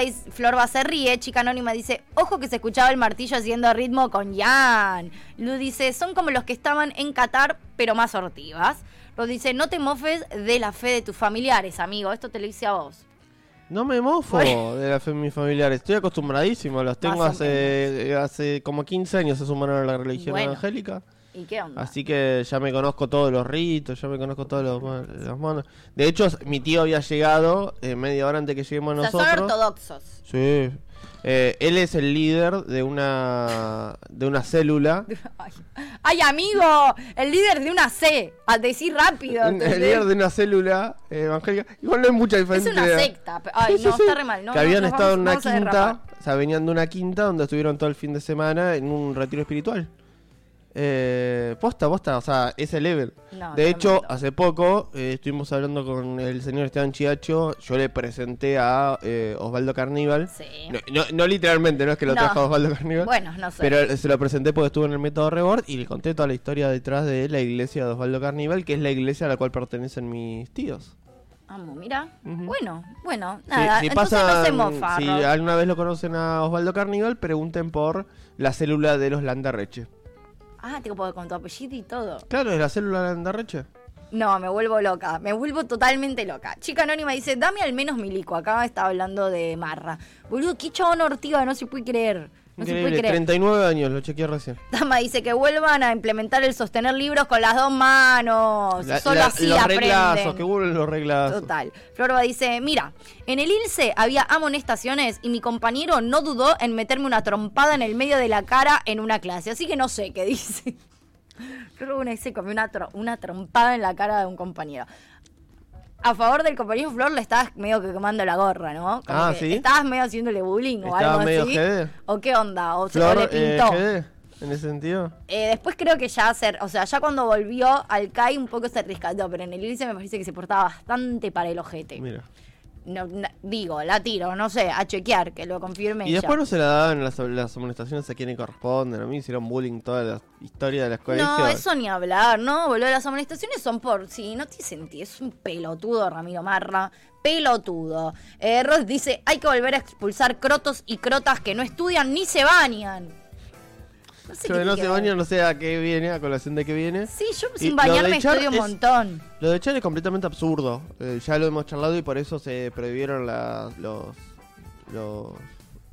dice- Florba se ríe, chica anónima dice, ojo que se escuchaba el martillo haciendo ritmo con Jan. Lu dice, son como los que estaban en Qatar, pero más sortivas. Ro dice, no te mofes de la fe de tus familiares, amigo. Esto te lo hice a vos. No me mofo de la fe de mis familiares. Estoy acostumbradísimo. Los tengo Más o hace, hace como 15 años se sumaron a la religión Bueno. evangélica. ¿Y qué onda? Así que ya me conozco todos los ritos, ya me conozco todos los, los monos. De hecho, mi tío había llegado eh, media hora antes que lleguemos o sea, son nosotros. ortodoxos. Sí. Eh, él es el líder de una de una célula. Ay, ay, amigo, el líder de una C. A decir rápido. el líder de una célula eh, evangélica. Igual no hay mucha Es diferencia. una secta. Ay, Sí, no, sí. está re mal. No, que habían estado vamos- en una quinta, o sea, venían de una quinta donde estuvieron todo el fin de semana en un retiro espiritual. Eh, posta, posta, o sea, ese level. No, de hecho, hace poco eh, estuvimos hablando con el señor Esteban Chiacho. Yo le presenté a eh, Osvaldo Carníbal. Sí. No, no- no literalmente, no es que lo trajo Osvaldo Carníbal. Bueno, no sé. Pero se lo presenté porque estuvo en el método Rebord y le conté toda la historia detrás de la iglesia de Osvaldo Carníbal, que es la iglesia a la cual pertenecen mis tíos. Vamos, mira. Bueno, bueno, Si- nada. si, entonces no se pasan- mofa. si Rob. alguna vez lo conocen a Osvaldo Carníbal, pregunten por la célula de los Landarreche. Ah, te puedo con tu apellido y todo. Claro, es la célula Landarreche. No, me vuelvo loca. Me vuelvo totalmente loca. Chica Anónima dice, dame al menos milico. Acá está hablando de Marra. Boludo, qué chabón ortiga, no se puede creer. No se puede creer. 39 años, lo chequeé recién. Dama dice que vuelvan a implementar el sostener libros con las dos manos. La- Solo la- así los aprenden. reglazos, que vuelven los reglazos. Total. Florba dice, mira, en el ILSE había amonestaciones y mi compañero no dudó en meterme una trompada en el medio de la cara en una clase. Así que no sé qué dice. Florba dice comió una, tro- una trompada en la cara de un compañero. A favor del compañero Flor le estabas medio que quemando la gorra, ¿no? Como Ah, que ¿sí? Estabas medio haciéndole bullying o algo medio así. jede. ¿O qué onda? ¿O, se- le eh, pintó? GD, en ese sentido. Eh, después creo que ya ser, o sea, ya cuando volvió al CAI un poco se rescató, pero en el ILSE me parece que se portaba bastante para el ojete. Mira. No, digo, la tiro, no sé, a chequear, que lo confirme Y ella. después no se la daban las, las amonestaciones a quienes corresponden. A mí hicieron bullying toda la historia de las colegios. No, eso ni hablar, ¿no? Boludo, las amonestaciones son por. Sí, no tiene sentido. Es un pelotudo, Ramiro Marra. Pelotudo. Eh, Ross dice: hay que volver a expulsar crotos y crotas que no estudian ni se bañan. No sé Yo no se baña, no sé a qué viene, a colación de qué viene. Sí, yo Y sin bañarme estudio un montón. Lo de Char es completamente absurdo. Eh, ya lo hemos charlado y por eso se prohibieron la- los. los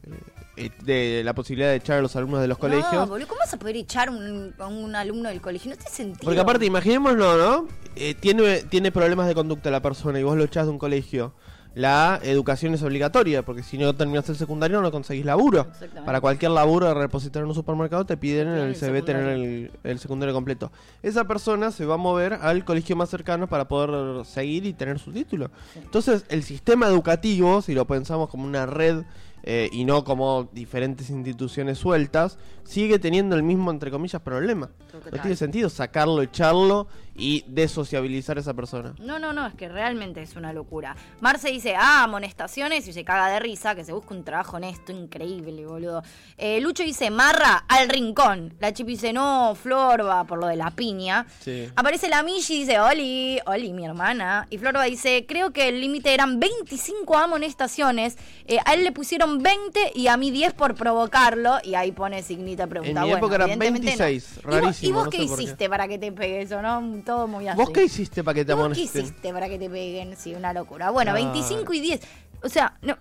eh, eh, de la posibilidad de echar a los alumnos de los No, colegios. boludo, ¿cómo vas a poder echar un- a un alumno del colegio? No tiene sentido. Porque aparte, imaginémoslo, ¿no? Eh, tiene, tiene problemas de conducta la persona y vos lo echás de un colegio. La educación es obligatoria, porque si no terminas el secundario no conseguís laburo. Para cualquier laburo de repositar en un supermercado te piden en Piden el CV tener el, el secundario completo. Esa persona se va a mover al colegio más cercano para poder seguir y tener su título. Entonces, el sistema educativo, si lo pensamos como una red eh, y no como diferentes instituciones sueltas, sigue teniendo el mismo, entre comillas, problema. Total. No tiene sentido sacarlo, echarlo y desociabilizar a esa persona. No, no, no, es que realmente es una locura. Marce dice, ah, amonestaciones y se caga de risa, que se busca un trabajo honesto, increíble, boludo. Eh, Lucho dice, marra al rincón. La Chip dice, no, Florba, por lo de la piña. Sí. Aparece la Michi y dice, Oli, Oli, mi hermana. Y Florba dice, creo que el límite eran 25 amonestaciones. Eh, a él le pusieron 20 y a mí 10 por provocarlo. Y ahí pone signita pregunta. En mi Bueno, eran evidentemente no. 26, ¿Y vos- rarísimo, ¿Y vos, no qué. hiciste para que te pegue eso, no? Todo muy así. ¿Vos qué hiciste para que te ¿Y vos ¿Qué amonesten? hiciste para que te peguen? Sí, una locura. Bueno, Claro. 25 y 10. O sea, no,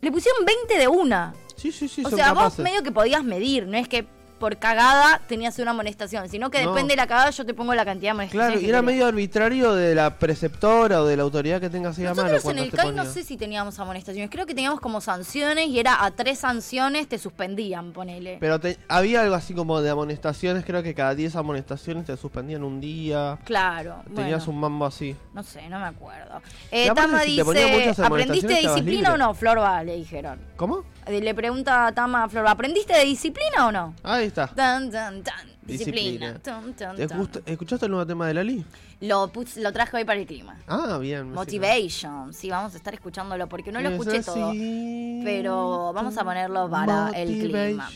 le pusieron 20 de una. Sí, sí, sí, o sea, capaces. vos medio que podías medir, no es que por cagada tenías una amonestación, sino que No. depende de la cagada yo te pongo la cantidad de amonestaciones. Claro, y era medio arbitrario de la preceptora o de la autoridad que tengas ahí a mano. Nosotros en el CAI no sé si teníamos amonestaciones, creo que teníamos como sanciones y era a tres sanciones te suspendían, ponele. Pero te- había algo así como de amonestaciones, creo que cada 10 amonestaciones te suspendían un día. claro. Tenías bueno, un mambo así. No sé, no me acuerdo. Eh, Tama si dice, ¿aprendiste de disciplina o libre". no? Florba, le dijeron. ¿Cómo? Eh, Le pregunta a Tama a Florba, ¿aprendiste de disciplina o no? Ahí está. Tan, tan, tan. Disciplina. Disciplina. Tan, tan, ¿Te tan. gusta- ¿Escuchaste el nuevo tema de Lali? Lo, pus- lo traje hoy para el clima. Ah, bien. Motivation. Sí, vamos a estar escuchándolo porque no lo escuché todo. Pero vamos a ponerlo para el clima.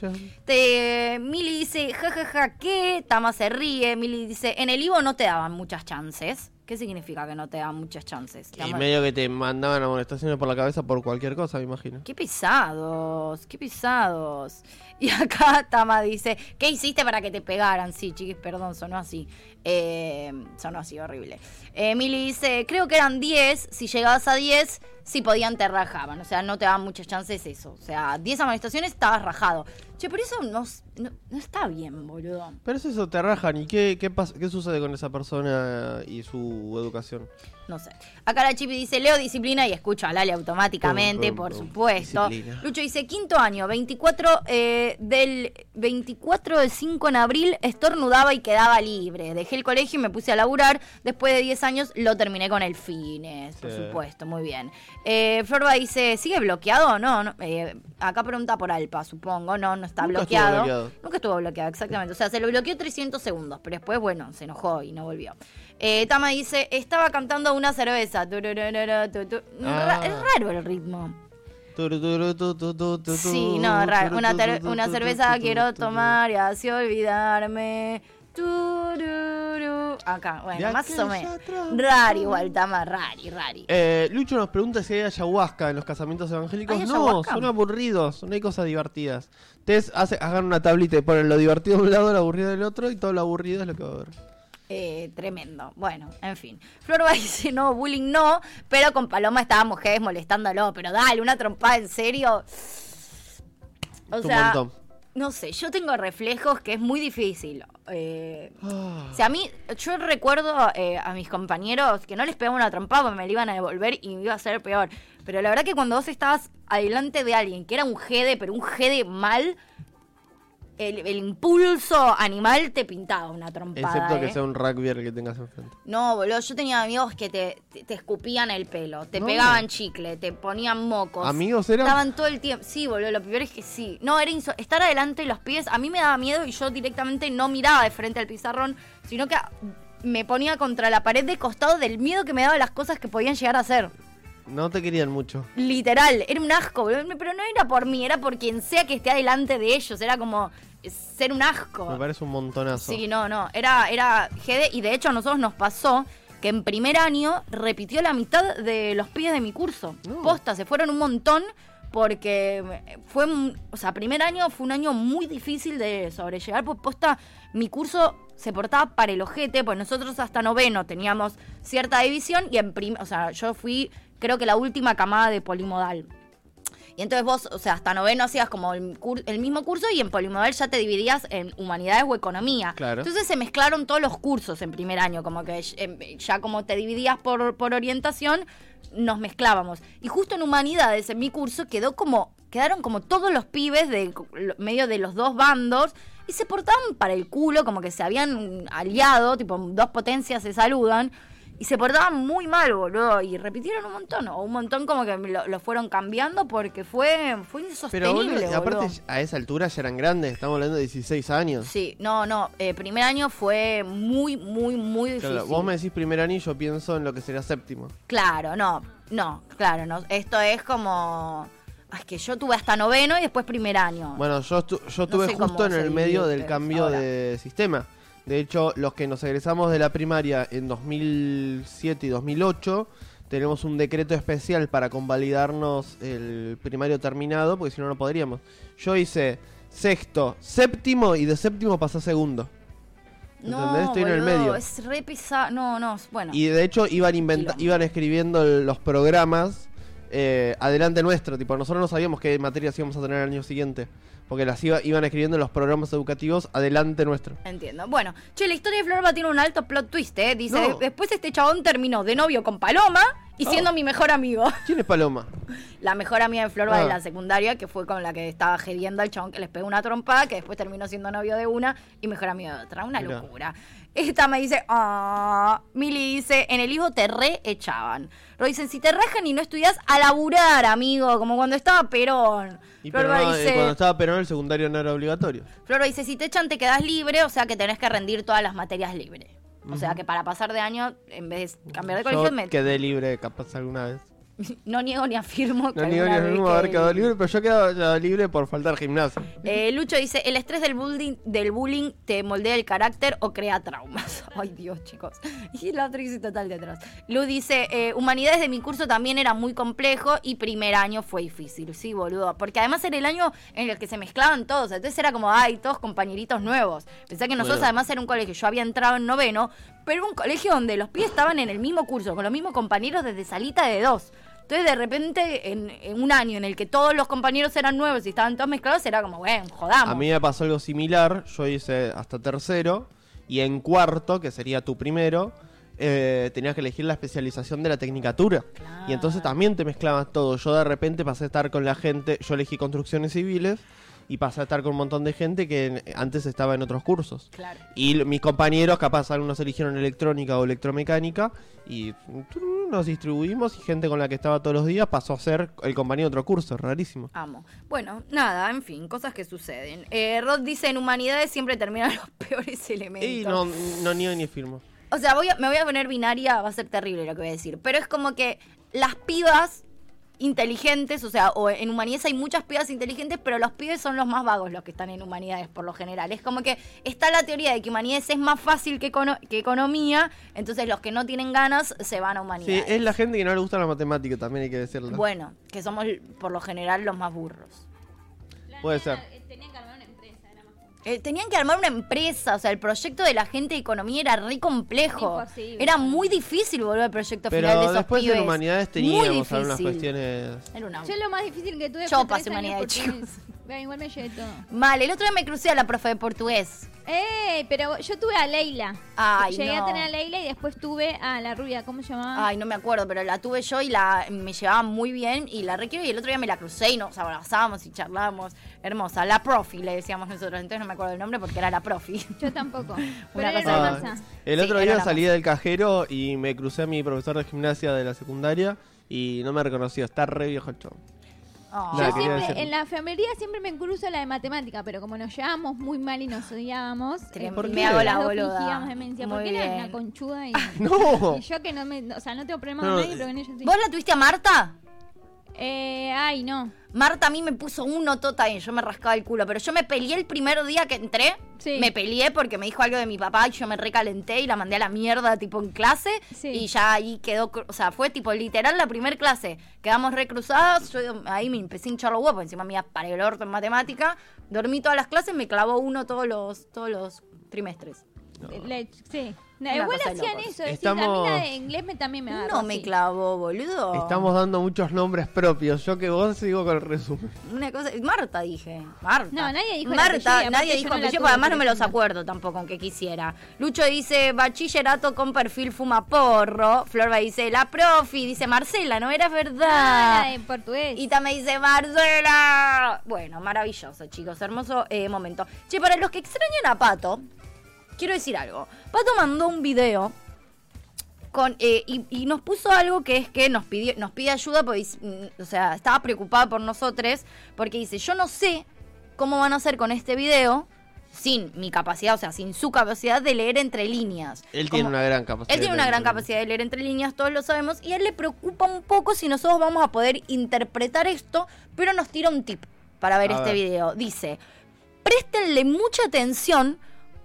Te, Mili dice, jajaja, ¿qué? Tama se ríe. Mili dice, en el Ivo no te daban muchas chances. ¿Qué significa que no te daban muchas chances? Te Y medio que te mandaban amonestaciones por la cabeza por cualquier cosa, me imagino. Qué pesados, qué pesados. Y acá Tama dice, ¿qué hiciste para que te pegaran? Sí, chiquis, perdón, sonó así. Eh, sonó así, horrible. Eh, Mili dice, creo que eran 10, si llegabas a 10, si podían te rajaban. O sea, no te daban muchas chances eso. O sea, 10 amonestaciones estabas rajado. Pero eso no, no, no está bien, boludo. Pero es eso, te rajan. ¿Y qué, qué, pasa, qué sucede con esa persona y su educación? No sé. Acá la Chipi dice, leo disciplina y escucho a Lali automáticamente, por supuesto. Disciplina. Lucho dice, quinto año, 24 eh, del 24 del 5 en abril, estornudaba y quedaba libre. Dejé el colegio y me puse a laburar. Después de 10 años lo terminé con el fines, por Sí. supuesto, muy bien. Eh, Florba dice, ¿sigue bloqueado o no? no eh, acá pregunta por Alpa, supongo. No, no está Nunca estuvo bloqueado. bloqueado. Nunca estuvo bloqueado, exactamente. O sea, se lo bloqueó 300 segundos, pero después, bueno, se enojó y no volvió. Eh, Tama dice, estaba cantando una cerveza. Ah. Es raro el ritmo. Sí, no, raro. Una, una cerveza quiero tomar y así olvidarme. Acá, bueno, más o menos. Rari igual, Tama, rari, rari. Eh, Lucho nos pregunta si hay ayahuasca en los casamientos evangélicos. ¿Hay No, ayahuasca? son aburridos, no hay cosas divertidas. Ustedes hagan una tablita y ponen lo divertido de un lado, lo aburrido del otro, y todo lo aburrido es lo que va a haber. Eh, tremendo. Bueno, en fin. Florba dice, no, bullying no, pero con Paloma estábamos mujeres molestándolo. Pero dale, una trompada en serio. O sea, montón. no sé, yo tengo reflejos que es muy difícil. Eh, Ah. o sea, a mí, yo recuerdo eh, a mis compañeros que no les pegaba una trompada porque me la iban a devolver y me iba a ser peor. Pero la verdad que cuando vos estabas adelante de alguien que era un jede, pero un jede mal, el, el impulso animal te pintaba una trompada. Excepto que ¿eh? sea un rugby el que tengas enfrente. No, boludo, yo tenía amigos que te, te, te escupían el pelo, te No. pegaban chicle, te ponían mocos. ¿Amigos eran? Estaban todo el tiempo. Sí, boludo, lo peor es que sí. No, era estar adelante de los pies, a mí me daba miedo y yo directamente no miraba de frente al pizarrón, sino que me ponía contra la pared de costado del miedo que me daba las cosas que podían llegar a hacer. No te querían mucho. Literal, era un asco, boludo. Pero no era por mí, era por quien sea que esté adelante de ellos. Era como ser un asco. Me parece un montonazo. Sí, no, no. Era, era GD y de hecho a nosotros nos pasó que en primer año repitió la mitad de los pibes de mi curso. No. Posta, se fueron un montón porque fue, un- o sea, primer año fue un año muy difícil de sobrellevar, pues posta, mi curso se portaba para el ojete, pues nosotros hasta noveno teníamos cierta división y en prim o sea, yo fui creo que la última camada de polimodal. Y entonces vos, o sea, hasta noveno hacías como el, cur- el mismo curso y en polimodal ya te dividías en humanidades o economía. Claro. Entonces se mezclaron todos los cursos en primer año, como que eh, ya como te dividías por, por orientación, nos mezclábamos. Y justo en humanidades, en mi curso, quedó como, quedaron como todos los pibes de medio de los dos bandos y se portaban para el culo, como que se habían aliado, tipo dos potencias se saludan. Y se portaban muy mal, boludo. Y repitieron un montón. O un montón como que lo, lo fueron cambiando porque fue, fue Pero insostenible, boludo, y aparte boludo. a esa altura ya eran grandes, estamos hablando de 16 años. Sí, no, no. eh, primer año fue muy, muy, muy difícil. Claro, vos me decís primer año y yo pienso en lo que sería séptimo. Claro, no, no, claro, no. Esto es como. Es que yo tuve hasta noveno y después primer año. Bueno, yo, estu- yo sé cómo justo en el medio del cambio ahora. de sistema. De hecho, los que nos egresamos de la primaria en 2007 y 2008, tenemos un decreto especial para convalidarnos el primario terminado, porque si no, no podríamos. Yo hice sexto, séptimo y de séptimo pasé a segundo. ¿Entendés? Estoy en el boludo, medio. Es re. No, no, bueno. Y de hecho iban, inventa- iban escribiendo los programas eh, adelante nuestro. Tipo, nosotros no sabíamos qué materias íbamos a tener el año siguiente. Porque las iba- iban escribiendo los programas educativos adelante nuestro. Entiendo. Bueno, che, la historia de Florba tiene un alto plot twist, ¿eh? Dice, No. después este chabón terminó de novio con Paloma y siendo Oh. mi mejor amigo. ¿Quién es Paloma? La mejor amiga de Florba de Ah. la secundaria, que fue con la que estaba jediendo al chabón que les pegó una trompada, que después terminó siendo novio de una y mejor amigo de otra. Una Mirá. locura. Esta me dice, ah, Mili dice, en el hijo te reechaban. Lo dicen, si te rajan y no estudias, a laburar, amigo, como cuando estaba Perón. Y pero Florba no, eh, dice, cuando estaba Perón el secundario no era obligatorio. Florba dice, si te echan te quedas libre, o sea que tenés que rendir todas las materias libres. O sea que para pasar de año, en vez de cambiar de colegio, me- quedé libre capaz alguna vez. no niego ni afirmo que No ni yo ni mismo haber quedado libre. pero yo he quedado ya libre por faltar gimnasio. Eh, Lucho dice, el estrés del bullying, del bullying te moldea el carácter o crea traumas. Ay Dios, chicos. Y la otra dice total de atrás. Lu dice, eh, humanidades de mi curso también era muy complejo y primer año fue difícil. Sí, boludo. Porque además era el año en el que se mezclaban todos. Entonces era como, ay, todos compañeritos nuevos. Pensé que nosotros Bueno. además era un colegio, yo había entrado en noveno, pero era un colegio donde los pies estaban en el mismo curso, con los mismos compañeros desde salita de dos. Entonces, de repente, en, en un año en el que todos los compañeros eran nuevos y estaban todos mezclados, era como, bueno, jodamos. A mí me pasó algo similar. Yo hice hasta tercero. Y en cuarto, que sería tu primero, eh, tenías que elegir la especialización de la tecnicatura. Y entonces también te mezclaban todo. Yo de repente pasé a estar con la gente. Yo elegí construcciones civiles. Y pasé a estar con un montón de gente que antes estaba en otros cursos. Claro. Y mis compañeros, capaz, algunos eligieron electrónica o electromecánica. Y nos distribuimos. Y gente con la que estaba todos los días pasó a ser el compañero de otro curso. Rarísimo. Amo. Bueno, nada, en fin, cosas que suceden. Eh, Rod dice, en humanidades siempre terminan los peores elementos. Y no, no niego ni firmo. O sea, voy a- me voy a poner binaria, va a ser terrible lo que voy a decir. Pero es como que las pibas inteligentes, o sea, o en humanidades hay muchas pibas inteligentes, pero los pibes son los más vagos los que están en humanidades por lo general. Es como que está la teoría de que humanidades es más fácil que, econo- que economía, entonces los que no tienen ganas se van a Sí, humanidades. es la gente que no le gusta la matemática, también hay que decirlo. Bueno, que somos por lo general los más burros. Puede ser. Eh, tenían que armar una empresa, o sea, el proyecto de la gente de economía era re complejo. Imposible. Era muy difícil volver al proyecto Pero final de esos después pibes. en humanidades teníamos algunas cuestiones. Era una- Yo lo más difícil que tuve Yo fue pasé tres años humanidades, portugués. Igual me llevé todo. Mal, el otro día me crucé a la profe de portugués. ¡Ey! Pero yo tuve a Leila. Ay, Llegué no. a tener a Leila y después tuve a la rubia, ¿cómo se llamaba? Ay, no me acuerdo, pero la tuve yo y la me llevaba muy bien y la requiero y el otro día me la crucé y nos abrazábamos y charlábamos. Hermosa, la profi le decíamos nosotros, entonces no me acuerdo el nombre porque era la profi. Yo tampoco. Pero era cosa Ah, masa. el Sí, otro era día salí del cajero y me crucé a mi profesor de gimnasia de la secundaria y no me reconoció. Está re viejo el chavo. Oh. Yo siempre, decir- en la enfermería siempre me cruzo la de matemática, pero como nos llevábamos muy mal y nos odiábamos, eh, ¿Por me qué? hago la boluda. demencia, Muy porque era bien. una conchuda y, No. y yo que no me, o sea, no tengo problema No, con nadie, eh, pero con ellos sí. ¿Vos la tuviste a Marta? Eh, ay, no. Marta a mí me puso un notota y yo me rascaba el culo, pero yo me peleé el primer día que entré. Sí. Me peleé porque me dijo algo de mi papá y yo me recalenté y la mandé a la mierda tipo en clase Sí. y ya ahí quedó, o sea, fue tipo literal la primer clase. Quedamos recruzadas, yo ahí me empecé a hinchar los huevos, encima mía para el orto en matemática. Dormí todas las clases, me clavó uno todos los todos los trimestres. Le- sí. Igual hacían locos. eso. Estamos- A mí la de inglés me, también me agarró No me clavó, boludo. Estamos dando muchos nombres propios. Yo que vos sigo con el resumen. Una cosa, Marta dije, Marta. No, nadie dijo Marta, nadie yo dijo apellido, tuve, porque además no me los acuerdo tampoco, aunque quisiera. Lucho dice bachillerato con perfil fumaporro. Florba dice la profi, dice Marcela, no era Ah, verdad. la de portugués. Y también dice Marcela. Bueno, maravilloso, chicos. Hermoso eh, momento. Che, para los que extrañan a Pato, quiero decir algo. Pato mandó un video con, eh, y, y nos puso algo que es que nos pidió, nos pide ayuda, porque, mm, o sea, estaba preocupada por nosotros, porque dice, yo no sé cómo van a hacer con este video sin mi capacidad, o sea, sin su capacidad de leer entre líneas. Él Como- tiene una gran capacidad. él tiene una gran capacidad de leer entre líneas, todos lo sabemos, y a él le preocupa un poco si nosotros vamos a poder interpretar esto, pero nos tira un tip para ver A este ver. video. Dice, préstenle mucha atención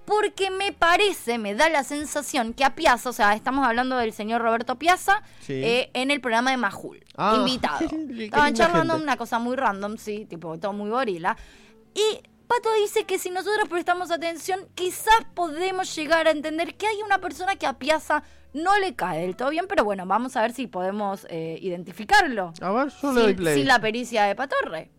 porque me parece, me da la sensación que a Piazza, o sea, estamos hablando del señor Roberto Piazza, Sí. eh, en el programa de Majul, Ah, invitado. Estaban charlando gente. una cosa muy random, sí, tipo todo muy gorila. Y Pato dice que si nosotros prestamos atención, quizás podemos llegar a entender que hay una persona que a Piazza no le cae del todo bien, pero bueno, vamos a ver si podemos eh, identificarlo. A ver, yo le doy Sin, play. sin la pericia de Patorre.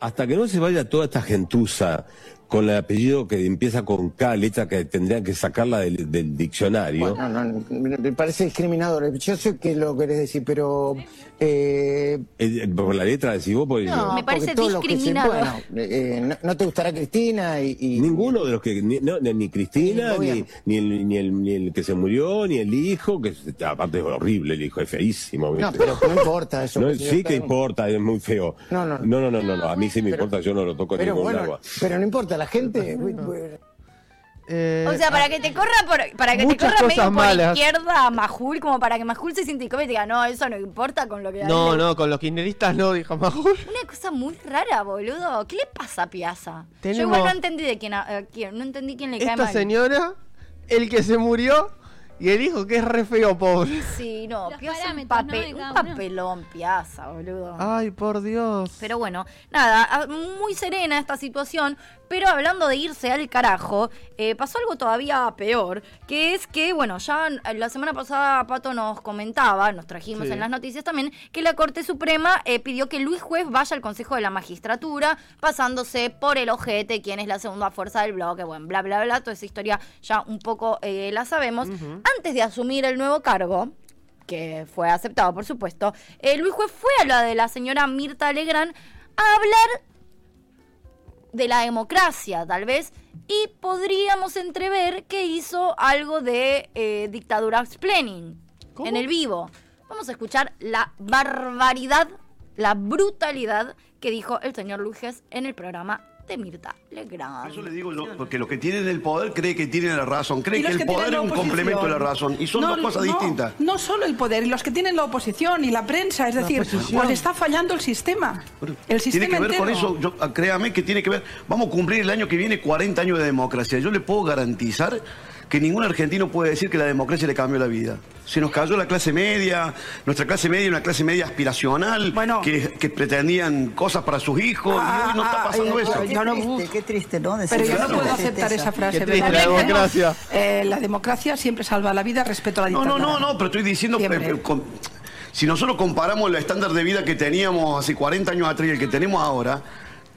Hasta que no se vaya toda esta gentuza con el apellido que empieza con K, letra que tendrían que sacarla del, del diccionario. No, no, no, me parece discriminador. Yo sé que lo querés decir, pero. Eh, Eh, por la letra decís vos, porque no, Me parece que se- discriminador. bueno, eh, no, no te gustará Cristina y. y- ninguno de los que, ni, no, ni Cristina, Sí, ni, ni, el, ni, el, ni el que se murió, ni el hijo, que aparte es horrible, el hijo es feísimo. No, pero no importa eso. No, pues, sí que importa, es muy feo. No, no. no, no, no, no, no, a mí sí me Pero- importa, yo no lo toco en Pero ningún bueno, agua. pero no importa, la gente. Eh, O sea, para que te corra por, para que te corra medio por malas. izquierda a Majul, como para que Majul se siente incómodo y diga, no, eso no importa con lo que No, no, con los kirchneristas no, dijo Majul. Una cosa muy rara, boludo. ¿Qué le pasa a Piazza? Yo igual no entendí de quién, a- a quién, no entendí quién le cae Esta mal. señora, el que se murió Y el hijo que es re feo, pobre. Sí, no, Los Piazza un, papel- un papelón, Piazza, boludo. Ay, por Dios. Pero bueno, nada, a- muy serena esta situación, pero hablando de irse al carajo, eh, pasó algo todavía peor, que es que, bueno, ya la semana pasada Pato nos comentaba, nos trajimos Sí. en las noticias también, que la Corte Suprema eh, pidió que Luis Juez vaya al Consejo de la Magistratura, pasándose por el ojete, quien es la segunda fuerza del bloque, bueno, bla, bla, bla, toda esa historia ya un poco eh, la sabemos. Antes de asumir el nuevo cargo, que fue aceptado, por supuesto, eh, Luis Juez fue a la de la señora Mirta Legrand a hablar de la democracia, tal vez, y podríamos entrever que hizo algo de eh, dictadura explaining en el vivo. Vamos a escuchar la barbaridad, la brutalidad que dijo el señor Lujes en el programa de Mirta Legrand. Eso le digo yo, porque los que tienen el poder creen que tienen la razón, creen Y que el que poder es un complemento de la razón, y son No, dos cosas no, distintas. No solo el poder, y los que tienen la oposición y la prensa, es decir, oposición. pues está fallando el sistema. El sistema Tiene que ver con eso, yo, ah, créame que tiene que ver. Vamos a cumplir el año que viene 40 años de democracia. Yo le puedo garantizar que ningún argentino puede decir que la democracia le cambió la vida. Se nos cayó la clase media, nuestra clase media, una clase media aspiracional, que, que pretendían cosas para sus hijos, y hoy no está pasando eso. yo no- Qué triste, ¿no? Pero yo no puedo eso. aceptar esa frase. Qué triste la democracia. Eh, la democracia siempre salva la vida, respeto a la No, dictadura. no, no, no, pero estoy diciendo que eh, con- si nosotros comparamos el estándar de vida que teníamos hace 40 años atrás y el que tenemos ahora,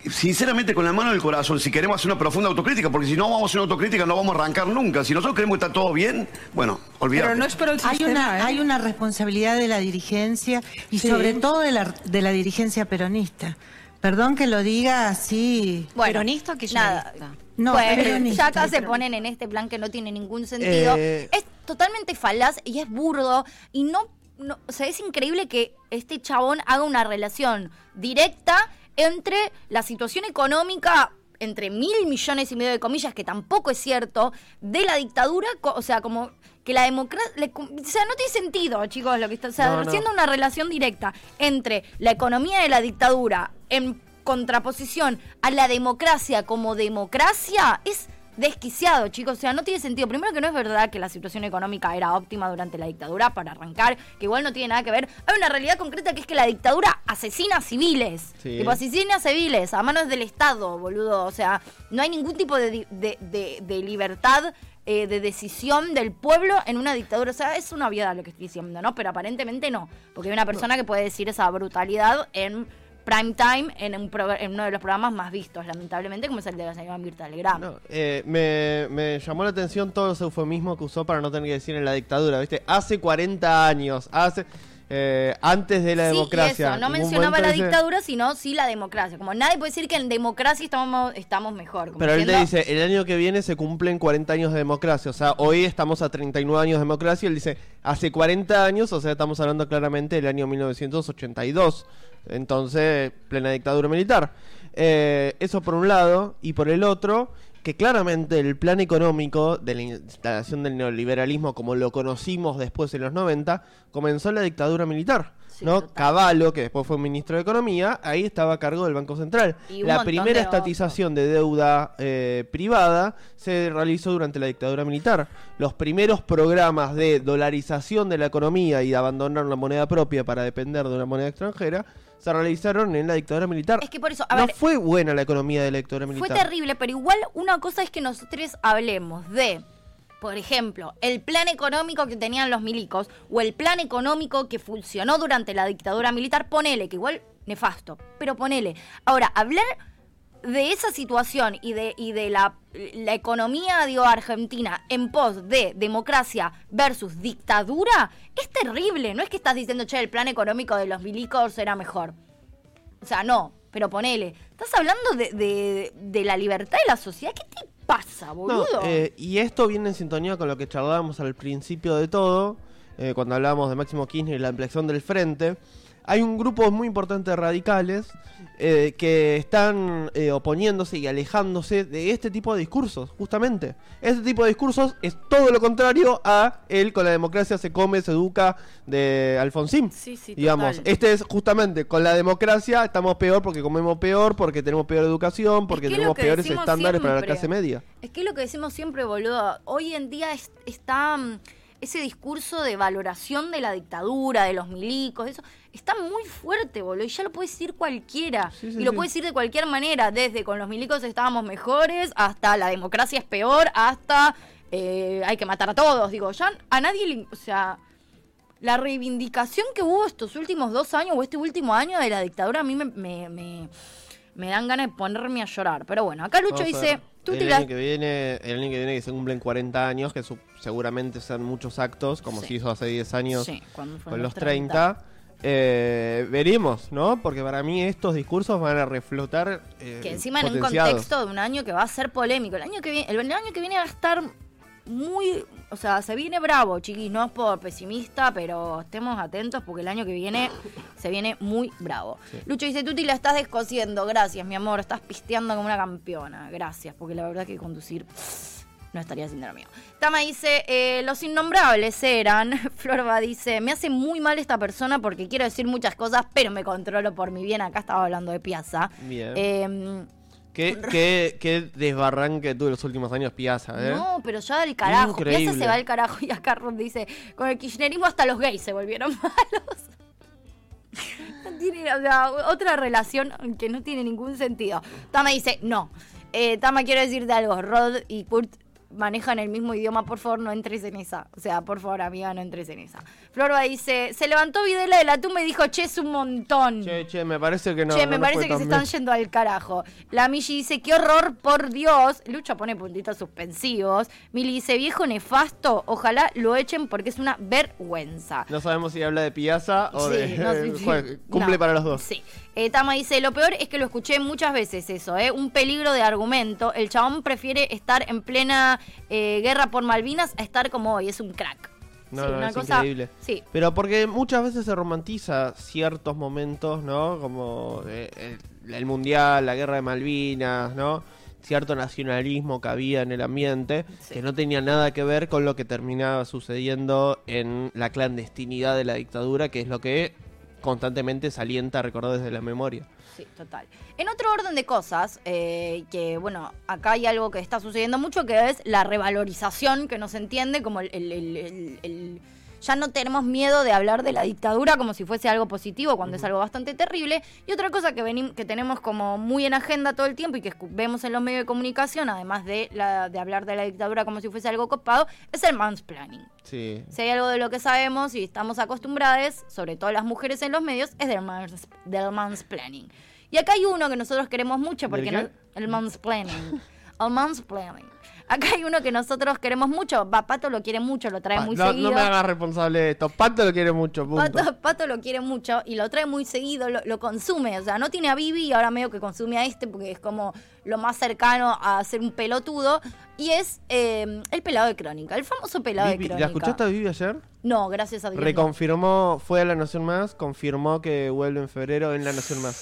sinceramente con la mano en el corazón, si queremos hacer una profunda autocrítica, porque si no vamos a hacer una autocrítica no vamos a arrancar nunca. Si nosotros creemos que está todo bien, bueno, olvidate. hay una, hay una responsabilidad de la dirigencia y Sí. sobre todo de la, de la dirigencia peronista. Perdón que lo diga así. ¿Peronista o kirchnerista? Nada. No, Pues, peronista. ya acá se ponen en este plan que no tiene ningún sentido. Eh. Es totalmente falaz y es burdo. Y no, no- O sea, es increíble que este chabón haga una relación directa entre la situación económica entre mil millones y medio de comillas, que tampoco es cierto, de la dictadura, o sea, como que la democracia, o sea, no tiene sentido, chicos, lo que está, o sea, No, no. haciendo una relación directa entre la economía de la dictadura en contraposición a la democracia como democracia, es desquiciado, chicos. O sea, no tiene sentido. Primero que no es verdad que la situación económica era óptima durante la dictadura para arrancar, que igual no tiene nada que ver. Hay una realidad concreta que es que la dictadura asesina civiles. Sí. Tipo, asesina civiles a manos del Estado, boludo. O sea, no hay ningún tipo de, di- de- de- de libertad eh, de decisión del pueblo en una dictadura. O sea, es una obviedad lo que estoy diciendo, ¿no? Pero aparentemente no. Porque hay una persona que puede decir esa brutalidad en prime time en, un progr- en uno de los programas más vistos, lamentablemente, como es el de la señora Mirta Legrand. Eh, me, me llamó la atención todos los eufemismos que usó para no tener que decir en la dictadura, ¿viste? Hace 40 años, hace eh, antes de la Sí, y democracia. eso, no mencionaba la dice- dictadura, sino sí la democracia. Como nadie puede decir que en democracia estamos, estamos mejor. como Pero él te diciendo- dice, el año que viene se cumplen 40 años de democracia. O sea, hoy estamos a 39 años de democracia. Él dice, hace 40 años, o sea, estamos hablando claramente del año 1982. Entonces, plena dictadura militar. Eh, eso por un lado. Y por el otro, que claramente el plan económico de la instalación del neoliberalismo, como lo conocimos después en los 90, comenzó en la dictadura militar. ¿No? Cavallo, que después fue ministro de Economía, ahí estaba a cargo del Banco Central. La primera de estatización de deuda eh, privada se realizó durante la dictadura militar. Los primeros programas de dolarización de la economía y de abandonar la moneda propia para depender de una moneda extranjera se realizaron en la dictadura militar. Es que por eso, a no ver, fue buena la economía de la dictadura Fue militar. terrible, pero igual una cosa es que nosotros hablemos de, por ejemplo, el plan económico que tenían los milicos o el plan económico que funcionó durante la dictadura militar, ponele, que igual nefasto, pero ponele. Ahora, hablar de esa situación y de, y de la, la economía, digo, argentina en pos de democracia versus dictadura, es terrible. No es que estás diciendo, che, el plan económico de los milicos era mejor. O sea, no, pero ponele. Estás hablando de, de- de la libertad de la sociedad. ¿Qué te pasa, No, boludo? eh, y esto viene en sintonía con lo que charlábamos al principio de todo, eh, cuando hablábamos de Máximo Kirchner y la ampliación del frente. Hay un grupo muy importante de radicales eh, que están eh, oponiéndose y alejándose de este tipo de discursos, justamente. Este tipo de discursos es todo lo contrario a él con la democracia se come, se educa de Alfonsín. Sí, sí, Digamos, total. este es justamente con la democracia estamos peor porque comemos peor, porque tenemos peor educación, porque que es tenemos que peores decimos estándares para la clase media. Es que lo que decimos siempre, boludo. Hoy en día es- está. Ese discurso de valoración de la dictadura, de los milicos, eso, está muy fuerte, boludo. Y ya lo puede decir cualquiera. Sí, sí, y lo sí. puede decir de cualquier manera, desde con los milicos estábamos mejores, hasta la democracia es peor, hasta eh, hay que matar a todos. Digo, ya a nadie le. O sea. La reivindicación que hubo estos últimos dos años o este último año de la dictadura a mí me, me, me- me dan ganas de ponerme a llorar. Pero bueno, acá Lucho dice, ver. Tú el año que viene, el año que viene que se cumplen 40 años, que su- seguramente sean muchos actos, como Sí. se hizo hace 10 años Sí, cuando fueron con los los 30. Eh, veremos, ¿no? Porque para mí estos discursos van a reflotar. eh, que encima en un contexto de un año que va a ser polémico. El año que viene, el, el año que viene va a estar muy, o sea, se viene bravo, chiquis, no es por pesimista, pero estemos atentos porque el año que viene se viene muy bravo. Lucho dice, Tuti, la estás descosiendo, gracias, mi amor, estás pisteando como una campeona, gracias, porque la verdad que conducir no estaría haciendo lo mío. Tama dice, eh, los innombrables eran. Florba dice, me hace muy mal esta persona porque quiero decir muchas cosas, pero me controlo por mi bien. Acá estaba hablando de Piazza. Bien. Eh, ¿Qué, qué, qué desbarranque tuvo los últimos años Piazza, ¿eh? No, pero ya del carajo. Increíble. Piazza se va al carajo y acá Ron dice, con el kirchnerismo hasta los gays se volvieron malos. Tiene, o sea, otra relación que no tiene ningún sentido. Tama dice, no. Eh, Tama, quiero decirte algo. Rod y Kurt manejan el mismo idioma, por favor, no entres en esa. O sea, por favor, amiga, no entres en esa. Florba dice, se levantó Videla de la tumba y dijo, che, es un montón. Che, che, me parece que no. che, me parece que se están yendo al carajo. La Michi dice, qué horror, por Dios. Lucha pone puntitos suspensivos. Mili dice, viejo nefasto, ojalá lo echen porque es una vergüenza. No sabemos si habla de Piazza o Sí, de. no, sí. Jue- Cumple No, para los dos. Sí. Eh, Tama dice, lo peor es que lo escuché muchas veces eso, ¿eh? Un peligro de argumento. El chabón prefiere estar en plena eh, guerra por Malvinas a estar como hoy. Es un crack. No, Sí, no, una es cosa- increíble. Sí. Pero porque muchas veces se romantiza ciertos momentos, ¿no? Como eh, el, el Mundial, la Guerra de Malvinas, ¿no? Cierto nacionalismo que había en el ambiente, que no tenía nada que ver con lo que terminaba sucediendo en la clandestinidad de la dictadura, que es lo que constantemente se alienta a recordar desde la memoria. Sí, total. En otro orden de cosas, eh, que bueno, acá hay algo que está sucediendo mucho, que es la revalorización, que no se entiende como el... el- el- el- el- ya no tenemos miedo de hablar de la dictadura como si fuese algo positivo, cuando es algo bastante terrible. Y otra cosa que, venim- que tenemos como muy en agenda todo el tiempo y que vemos en los medios de comunicación, además de, la, de hablar de la dictadura como si fuese algo copado, es el mansplaining. Sí. Si hay algo de lo que sabemos y estamos acostumbradas, sobre todo las mujeres en los medios, es del, mans, del mansplaining. Y acá hay uno que nosotros queremos mucho porque ¿Del no- el mansplaining. El mansplaining. Acá hay uno que nosotros queremos mucho. Va, Pato lo quiere mucho, lo trae muy no, seguido. no me hagas responsable de esto. Pato lo quiere mucho, punto. Pato, Pato lo quiere mucho y lo trae muy seguido, lo, lo consume. O sea, no tiene a Vivi y ahora medio que consume a este porque es como lo más cercano a ser un pelotudo. Y es eh, el pelado de crónica, el famoso pelado Vivi- de crónica. ¿La escuchaste a Vivi ayer? No, gracias a Dios. Reconfirmó, fue a La Nación Más, confirmó que vuelve en febrero en La Nación Más.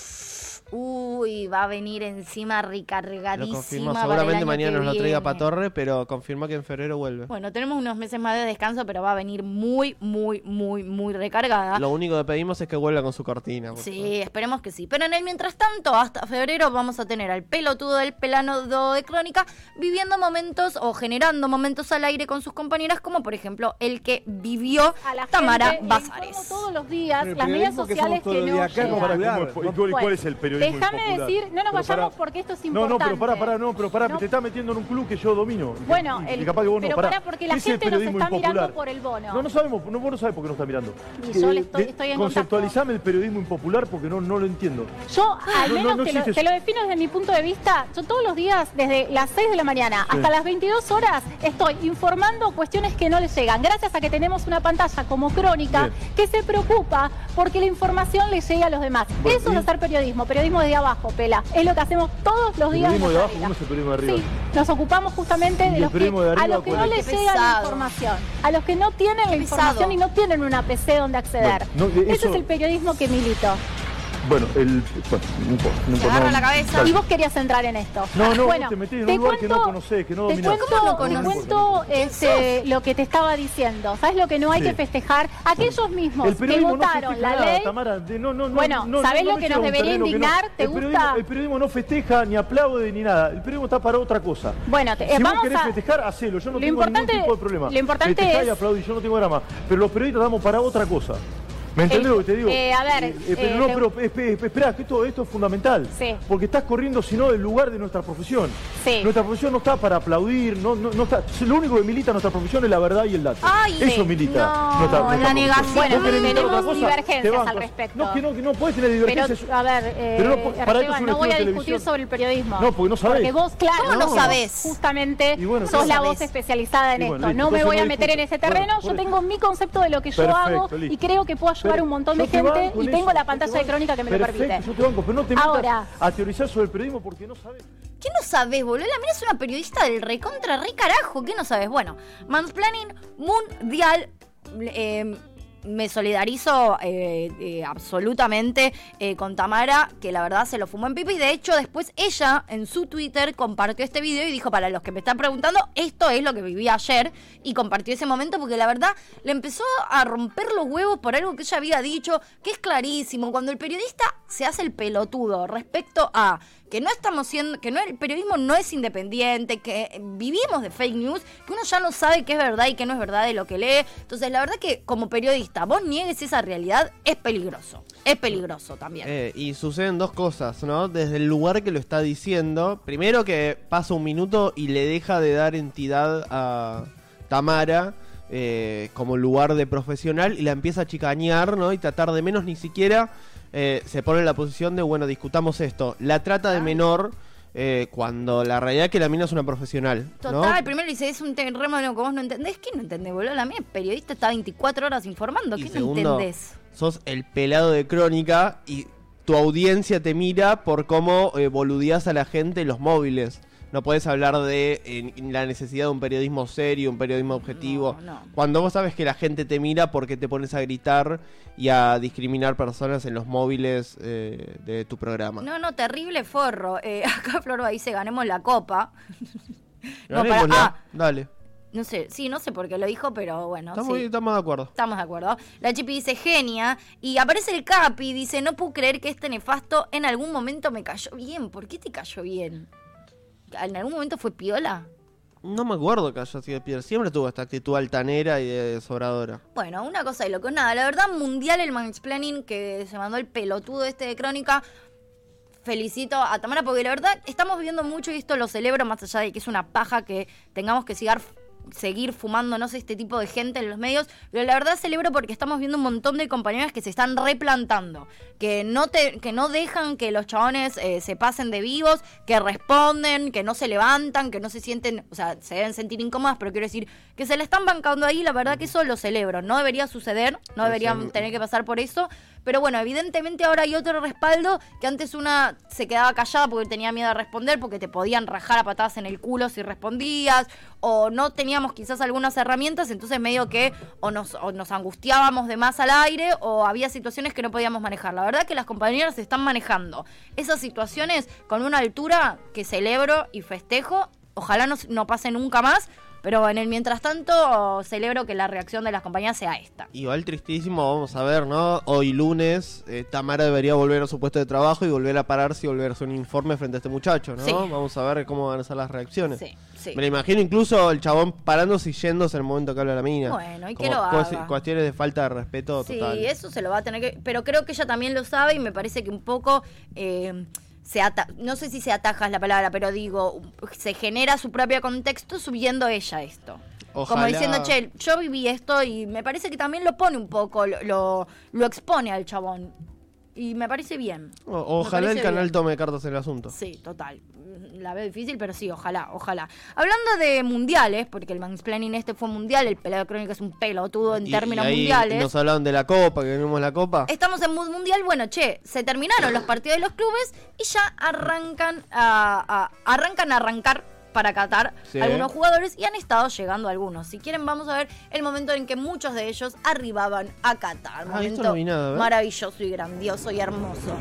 Uy, va a venir encima Lo recargadísima. confirmó, para el seguramente año mañana que nos lo traiga viene. Patorre, pero confirmó que en febrero vuelve. Bueno, tenemos unos meses más de descanso, pero va a venir muy, muy, muy, muy recargada. Lo único que pedimos es que vuelva con su cortina. Sí, esperemos que sí. Pero en el mientras tanto, hasta febrero vamos a tener al pelotudo del pelano de crónica viviendo momentos o generando momentos al aire con sus compañeras, como por ejemplo el que vivió a la Tamara Bazares. todos los días, El las que sociales que no días acá, llegan. ¿cómo para- ¿y cuál- cuál es el periodismo Déjame decir, no nos Pero vayamos porque esto es No, importante. no, pero pará, pará, no, pero pará, No. te estás metiendo en un club que yo domino. Y Bueno, y el- capaz que vos no, pero pará. pará, porque la ¿Qué es el gente nos está mirando por el bono. No, no sabemos, no, vos no sabés por qué nos está mirando. Y yo Eh, le estoy- de- estoy en Conceptualizame el periodismo impopular porque no, no lo entiendo. Yo, al No, no, menos no te, lo, existe te lo defino desde mi punto de vista, yo todos los días, desde las 6 de la mañana Sí. hasta las 22 horas, estoy informando cuestiones que no les llegan, gracias a que tenemos una pantalla como Crónica Bien. que se preocupa porque la información le llegue a los demás. Bueno, Eso y- es hacer periodismo, periodismo desde abajo, Pela. Es lo que hacemos todos los días. periodismo en de nuestra abajo, vida. ¿cómo es el periodismo de arriba? Sí, nos ocupamos justamente ¿Y de los que, de a los que no les llega la información, a los que no tienen la información pesado. y no tienen una PC donde acceder. No, de Ese eso- es el periodismo que milito. Bueno, el. Bueno, no importa. No importa, agarra no, la cabeza. Y vos querías entrar en esto. No, no, bueno, vos te metés en te un lugar que no conocés, que no Te dominás. cuento, cuento este, lo que te estaba diciendo. ¿Sabes lo que no hay Sí. que festejar? Aquellos mismos El que votaron la nada, ley. Tamara, de- no, no, no, Bueno, no, ¿sabés no lo que nos debería indignar? ¿Te el gusta? periodismo- el periodismo no festeja, ni aplaude, ni nada. El periodismo está para otra cosa. Bueno, te- si eh, vos vamos querés a- festejar, hacelo. Yo no Lo tengo importante- ningún tipo de problema. lo importante Festejá y es- aplaudí, yo no tengo drama. Pero los periodistas estamos para otra cosa. ¿Me entendés El- lo que te digo? eh, a ver, Eh, pero eh, no, pero espe- espe- espera, que esto, esto es fundamental. Sí. Porque estás corriendo, si no, del lugar de nuestra profesión. Sí. Nuestra profesión no está para aplaudir, no, no, no está. Lo único que milita nuestra profesión es la verdad y el dato. Ay, Eso milita. No, nuestra- la nuestra negación. Bueno, querés militar tenemos divergencias te al respecto. No, que no, que no podés tener Pero, divergencias. a ver, eh, Pero no, para Esteban, voy a discutir televisión. sobre el periodismo. No, porque no sabés. Porque vos, claro, ¿Cómo no sabés? Justamente bueno, sos ¿qué la voz especializada en bueno, esto. listo, no me voy a meter en ese terreno. Yo tengo mi concepto de lo que yo hago y creo que puedo ayudar un montón de gente y en tengo eso, la pantalla te de crónica que me lo Perfecto, permite. Yo te banco, pero no te Ahora. a teorizar sobre el periodismo porque no sabes. ¿Qué no sabes, boludo? La mía es una periodista del recontra re carajo. ¿Qué no sabes? Bueno, Mansplaining Mundial. eh, me solidarizo eh, eh, absolutamente eh, con Tamara, que la verdad se lo fumó en pipa. Y de hecho, después ella en su Twitter compartió este video y dijo: Para los que me están preguntando, esto es lo que viví ayer. Y compartió ese momento porque la verdad le empezó a romper los huevos por algo que ella había dicho, que es clarísimo. Cuando el periodista se hace el pelotudo respecto a que no estamos siendo, que no el periodismo no es independiente, que vivimos de fake news, que uno ya no sabe qué es verdad y qué no es verdad de lo que lee. Entonces, la verdad que como periodista, vos niegues esa realidad, es peligroso. Es peligroso también. Eh, y suceden dos cosas, ¿no? Desde el lugar que lo está diciendo, primero que pasa un minuto y le deja de dar entidad a Tamara eh, como lugar de profesional y la empieza a chicañar, ¿no? Y tratar de menos ni siquiera eh, se pone en la posición de, bueno, discutamos esto. La trata de menor eh, cuando la realidad es que la mina es una profesional, ¿no? Total, primero dice, es un terreno que vos no entendés. ¿Qué no entendés, boludo? La mía es periodista, está 24 horas informando. Y ¿Qué no segundo, entendés? sos el pelado de crónica y tu audiencia te mira por cómo eh, boludeás a la gente en los móviles. No puedes hablar de eh, la necesidad de un periodismo serio, un periodismo objetivo. no. Cuando vos sabes que la gente te mira porque te pones a gritar y a discriminar personas en los móviles eh, de tu programa. No, no, terrible forro. Eh, acá Flor dice, ganemos la copa. no, para- ah, Dale. no sé, sí, no sé por qué lo dijo, pero bueno. Estamos, sí. estamos de acuerdo. Estamos de acuerdo. La Chipi dice genia. Y aparece el Capi. Dice: No puedo creer que este nefasto en algún momento me cayó bien. ¿Por qué te cayó bien? ¿En algún momento fue piola? No me acuerdo que haya sido Pierre. Siempre tuvo esta actitud altanera y de sobradora. Bueno, una cosa y lo que nada. La verdad, mundial el mansplaining que se mandó el pelotudo este de crónica. Felicito a Tamara porque la verdad estamos viviendo mucho y esto lo celebro más allá de que es una paja que tengamos que sigar- seguir fumándonos este tipo de gente en los medios, pero la verdad celebro porque estamos viendo un montón de compañeras que se están replantando, que no te, que no dejan que los chabones eh, se pasen de vivos, que responden, que no se levantan, que no se sienten, o sea, se deben sentir incómodas, pero quiero decir que se le están bancando ahí, la verdad que eso lo celebro, no debería suceder, no deberían tener que pasar por eso, pero bueno, evidentemente ahora hay otro respaldo que antes una se quedaba callada porque tenía miedo a responder, porque te podían rajar a patadas en el culo si respondías, o no teníamos quizás algunas herramientas, entonces medio que o nos, o nos angustiábamos de más al aire o había situaciones que no podíamos manejar. La verdad que las compañeras están manejando esas situaciones con una altura que celebro y festejo. Ojalá no, no pase nunca más, pero en el mientras tanto celebro que la reacción de las compañías sea esta. Igual tristísimo, vamos a ver, ¿no? Hoy lunes, eh, Tamara debería volver a su puesto de trabajo y volver a pararse y volver a hacer un informe frente a este muchacho, ¿no? Sí. Vamos a ver cómo van a ser las reacciones. Sí, sí. Me lo imagino incluso el chabón parándose y yéndose en el momento que habla la mina. Bueno, y que lo haga. Cuestiones de falta de respeto Sí, total. eso se lo va a tener que. Pero creo que ella también lo sabe y me parece que un poco. eh, se ata no sé si se ataja es la palabra, pero digo, se genera su propio contexto subiendo ella esto. Como diciendo, che, yo viví esto y me parece que también lo pone un poco, lo, lo, lo expone al chabón. Y me parece bien. O- ojalá el canal bien. tome cartas en el asunto. Sí, total. La veo difícil, pero sí, ojalá, ojalá. Hablando de mundiales, porque el mansplaining este fue mundial, el pelado crónica es un pelotudo en Y- términos y ahí mundiales. Nos hablaban de la copa, que venimos la copa. Estamos en mundial, bueno, che, se terminaron los partidos de los clubes y ya arrancan a, a- arrancan a arrancar para Qatar Sí. algunos jugadores y han estado llegando algunos. Si quieren, vamos a ver el momento en que muchos de ellos arribaban a Qatar. Ah, Momento no nada, maravilloso y grandioso y hermoso.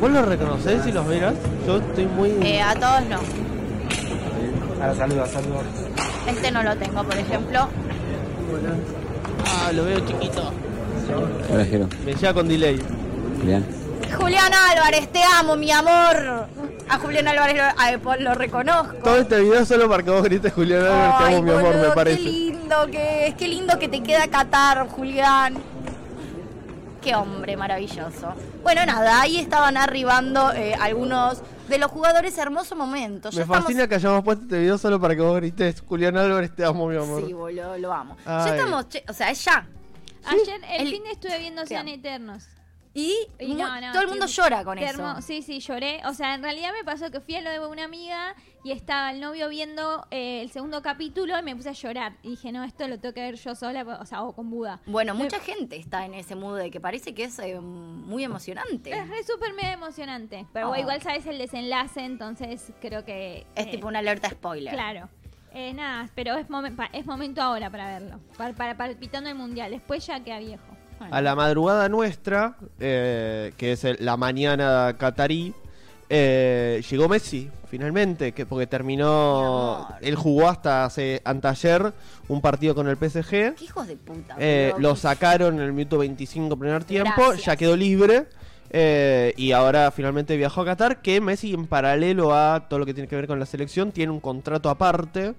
¿Vos los reconocés y los verás? Yo estoy muy... Eh, a todos no. Ahora saluda, saluda. Este no lo tengo, por ejemplo. Ah, lo veo chiquito. Me llega con delay. Bien. Julián Álvarez, te amo, mi amor. A Julián Álvarez lo, reconozco. Todo este video solo para que vos grites Julián Álvarez, te amo, mi amor, me Qué parece. lindo que es, qué lindo que te queda Qatar, Julián. Qué hombre maravilloso. Bueno, nada, ahí estaban arribando eh, algunos de los jugadores. Hermoso momento. Ya Me estamos- fascina que hayamos puesto este video solo para que vos grites Julián Álvarez, te amo, mi amor. Sí, boludo, lo amo. Ay. Ya estamos, che- o sea, es ya. Ayer, el, El- fin de estuve viendo Sean Eternos. Y, Y mu- todo el mundo llora con qué eso. Sí, sí, lloré. O sea, en realidad me pasó que fui a lo de una amiga y estaba el novio viendo eh, el segundo capítulo y me puse a llorar. Y dije, no, esto lo tengo que ver yo sola, o sea, o con Buda. Bueno, mucha gente está en ese mood de que parece que es eh, muy emocionante. Es re súper mega emocionante. Pero Ah. igual sabes el desenlace, entonces creo que... Es eh, tipo una alerta spoiler. Claro. Eh, nada, pero es, momen- es momento ahora para verlo. Para, para palpitando el mundial. Después ya queda viejo. A la madrugada nuestra, eh, que es el- la mañana catarí, eh, llegó Messi, finalmente, que porque terminó, él jugó hasta hace anteayer un partido con el PSG. Qué hijos de puta. Eh, lo sacaron en el minuto 25 primer tiempo, Gracias. ya quedó libre. eh, y ahora finalmente viajó a Qatar, que Messi en paralelo a todo lo que tiene que ver con la selección, tiene un contrato aparte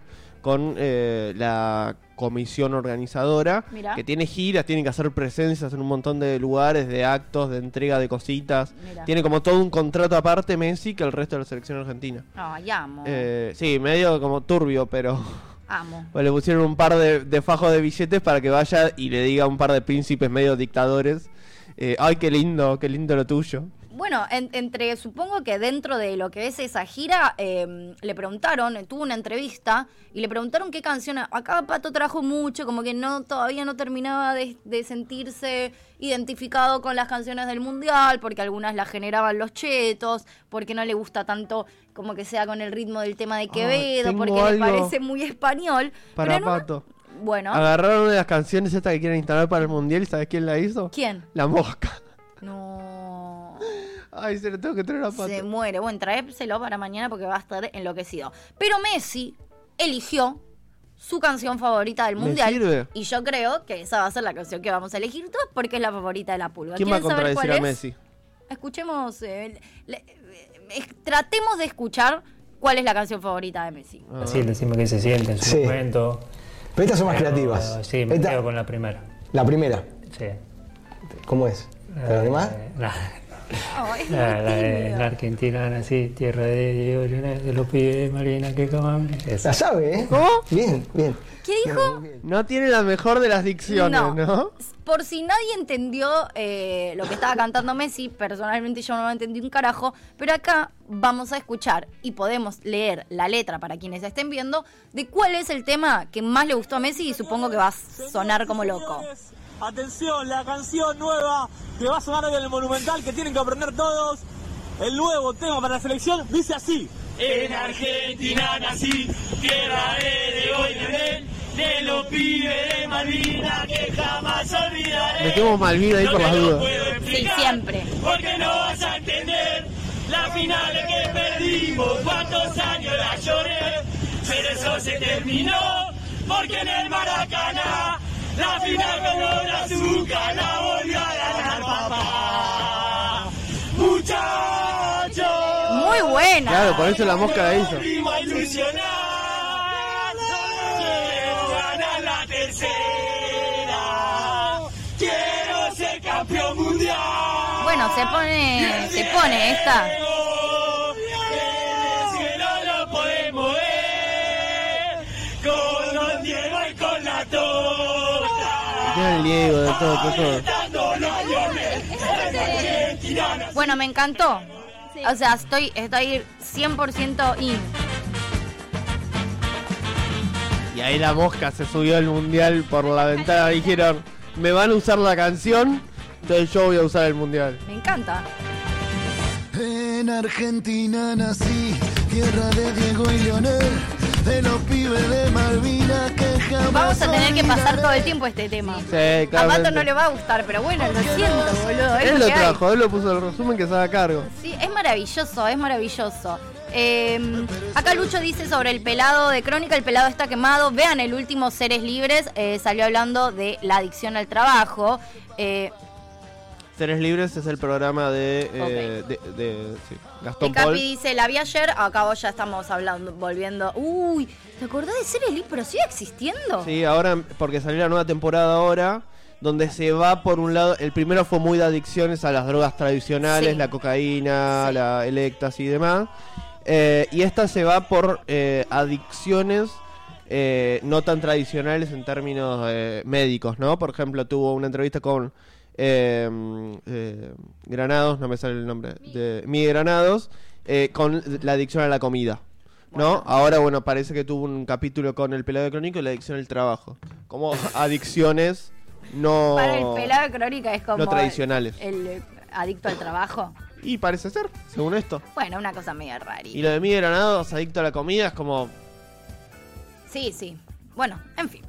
con eh, la comisión organizadora, Mirá. que tiene giras, tiene que hacer presencias en un montón de lugares, de actos, de entrega de cositas. Mirá. Tiene como todo un contrato aparte Messi que el resto de la selección argentina. Ay, amo. Eh, sí, medio como turbio, pero... Amo. Pues le pusieron un par de, de fajos de billetes para que vaya y le diga a un par de príncipes medio dictadores. eh, Ay, qué lindo, qué lindo lo tuyo. Bueno, en- entre, supongo que dentro de lo que es esa gira, eh, le preguntaron, tuvo una entrevista y le preguntaron qué canción. Acá Pato trajo mucho, como que no todavía no terminaba de, de sentirse identificado con las canciones del mundial, porque algunas las generaban los chetos, porque no le gusta tanto como que sea con el ritmo del tema de Quevedo, porque le parece muy español. Para pero en una- Pato. Bueno, Agarraron una de las canciones estas que quieren instalar para el mundial y ¿sabes quién la hizo? ¿quién? La mosca. No. Ay, se lo tengo que traer a Pato. Se muere. Bueno, traépselo para mañana porque va a estar enloquecido. Pero Messi eligió su canción favorita del Me mundial. sirve. Y yo creo que esa va a ser la canción que vamos a elegir todos porque es la favorita de la pulga. ¿Quién va a ¿Quieren saber contradecir a es? Messi? Escuchemos. eh, le- eh, tratemos de escuchar cuál es la canción favorita de Messi. Sí, decime qué se siente en su Sí. momento. Pero estas son más Pero, creativas. Sí, me Esta- quedo con la primera. La primera. Sí. ¿Cómo es? ¿Te lo animás? Eh, La, es la- muy la de tímido. la Argentina, así, tierra de Diego de los pibes de Marina, que. Esa. La sabe, ¿eh? ¿Cómo? Bien, bien. ¿Qué dijo? No tiene la mejor de las dicciones, No. ¿no? Por si nadie entendió eh, lo que estaba cantando Messi, personalmente yo no entendí un carajo, pero acá vamos a escuchar y podemos leer la letra para quienes estén viendo de cuál es el tema que más le gustó a Messi y supongo que va a sonar como loco. Atención, la canción nueva que va a sonar hoy en el Monumental, que tienen que aprender todos. El nuevo tema para la selección dice así. En Argentina nací, tierra de Diego y Leonel, de los pibes de Malvinas que jamás olvidaré. Metemos Malvina ahí por las dudas. Sí, siempre. Porque no vas a entender la final que perdimos, cuántos años la lloré, pero eso se terminó, porque en el Maracaná, la final con el azúcar la volvió a ganar papá. Muchachos. Muy buena. Claro, por eso la mosca la hizo. Volvimos a ilusionar, quiero ganar la tercera, quiero ser campeón mundial. Bueno, se pone, se pone esta. El Diego de todo, de todo. Bueno, me encantó. O sea, estoy, estoy 100% in. Y ahí la mosca se subió al mundial por la ventana. Dijeron, me van a usar la canción, entonces yo voy a usar el mundial. Me encanta. En En Argentina nací, tierra de Diego y Leonel, de los pibes de Malvinas que jamás Vamos a tener que pasar todo el tiempo este tema. Sí, A Pato no le va a gustar, pero bueno, lo siento, boludo. Es Él lo lo hay. trajo, él lo puso el resumen que se haga cargo. Sí, es maravilloso, es maravilloso. Eh, acá Lucho dice sobre el pelado de Crónica, el pelado está quemado. Vean el último Seres Libres, eh, salió hablando de la adicción al trabajo. Eh, Seres Libres es el programa de, eh, de, de- sí, Gastón Capi Paul. dice, la vi ayer, acá ya estamos hablando, volviendo. Uy, ¿te acordás de Seres Libres? Pero sigue existiendo. Sí, ahora, porque salió la nueva temporada ahora, donde se va por un lado, el primero fue muy de adicciones a las drogas tradicionales, Sí. la cocaína, la, el éxtasis y demás. Eh, y esta se va por eh, adicciones eh, no tan tradicionales en términos eh, médicos, ¿no? Por ejemplo, tuvo una entrevista con eh, eh, Granados, no me sale el nombre, de Mi Granados, eh, con la adicción a la comida. ¿No? Ahora, bueno, parece que tuvo un capítulo con el pelado de crónico y la adicción al trabajo. Como adicciones no, Para el pelado de Crónica es como... no tradicionales. El, adicto al trabajo. Y parece ser, según esto. Bueno, una cosa media Y rarita. lo de Mi Granados, adicto a la comida, es como... Sí, sí. Bueno, en fin.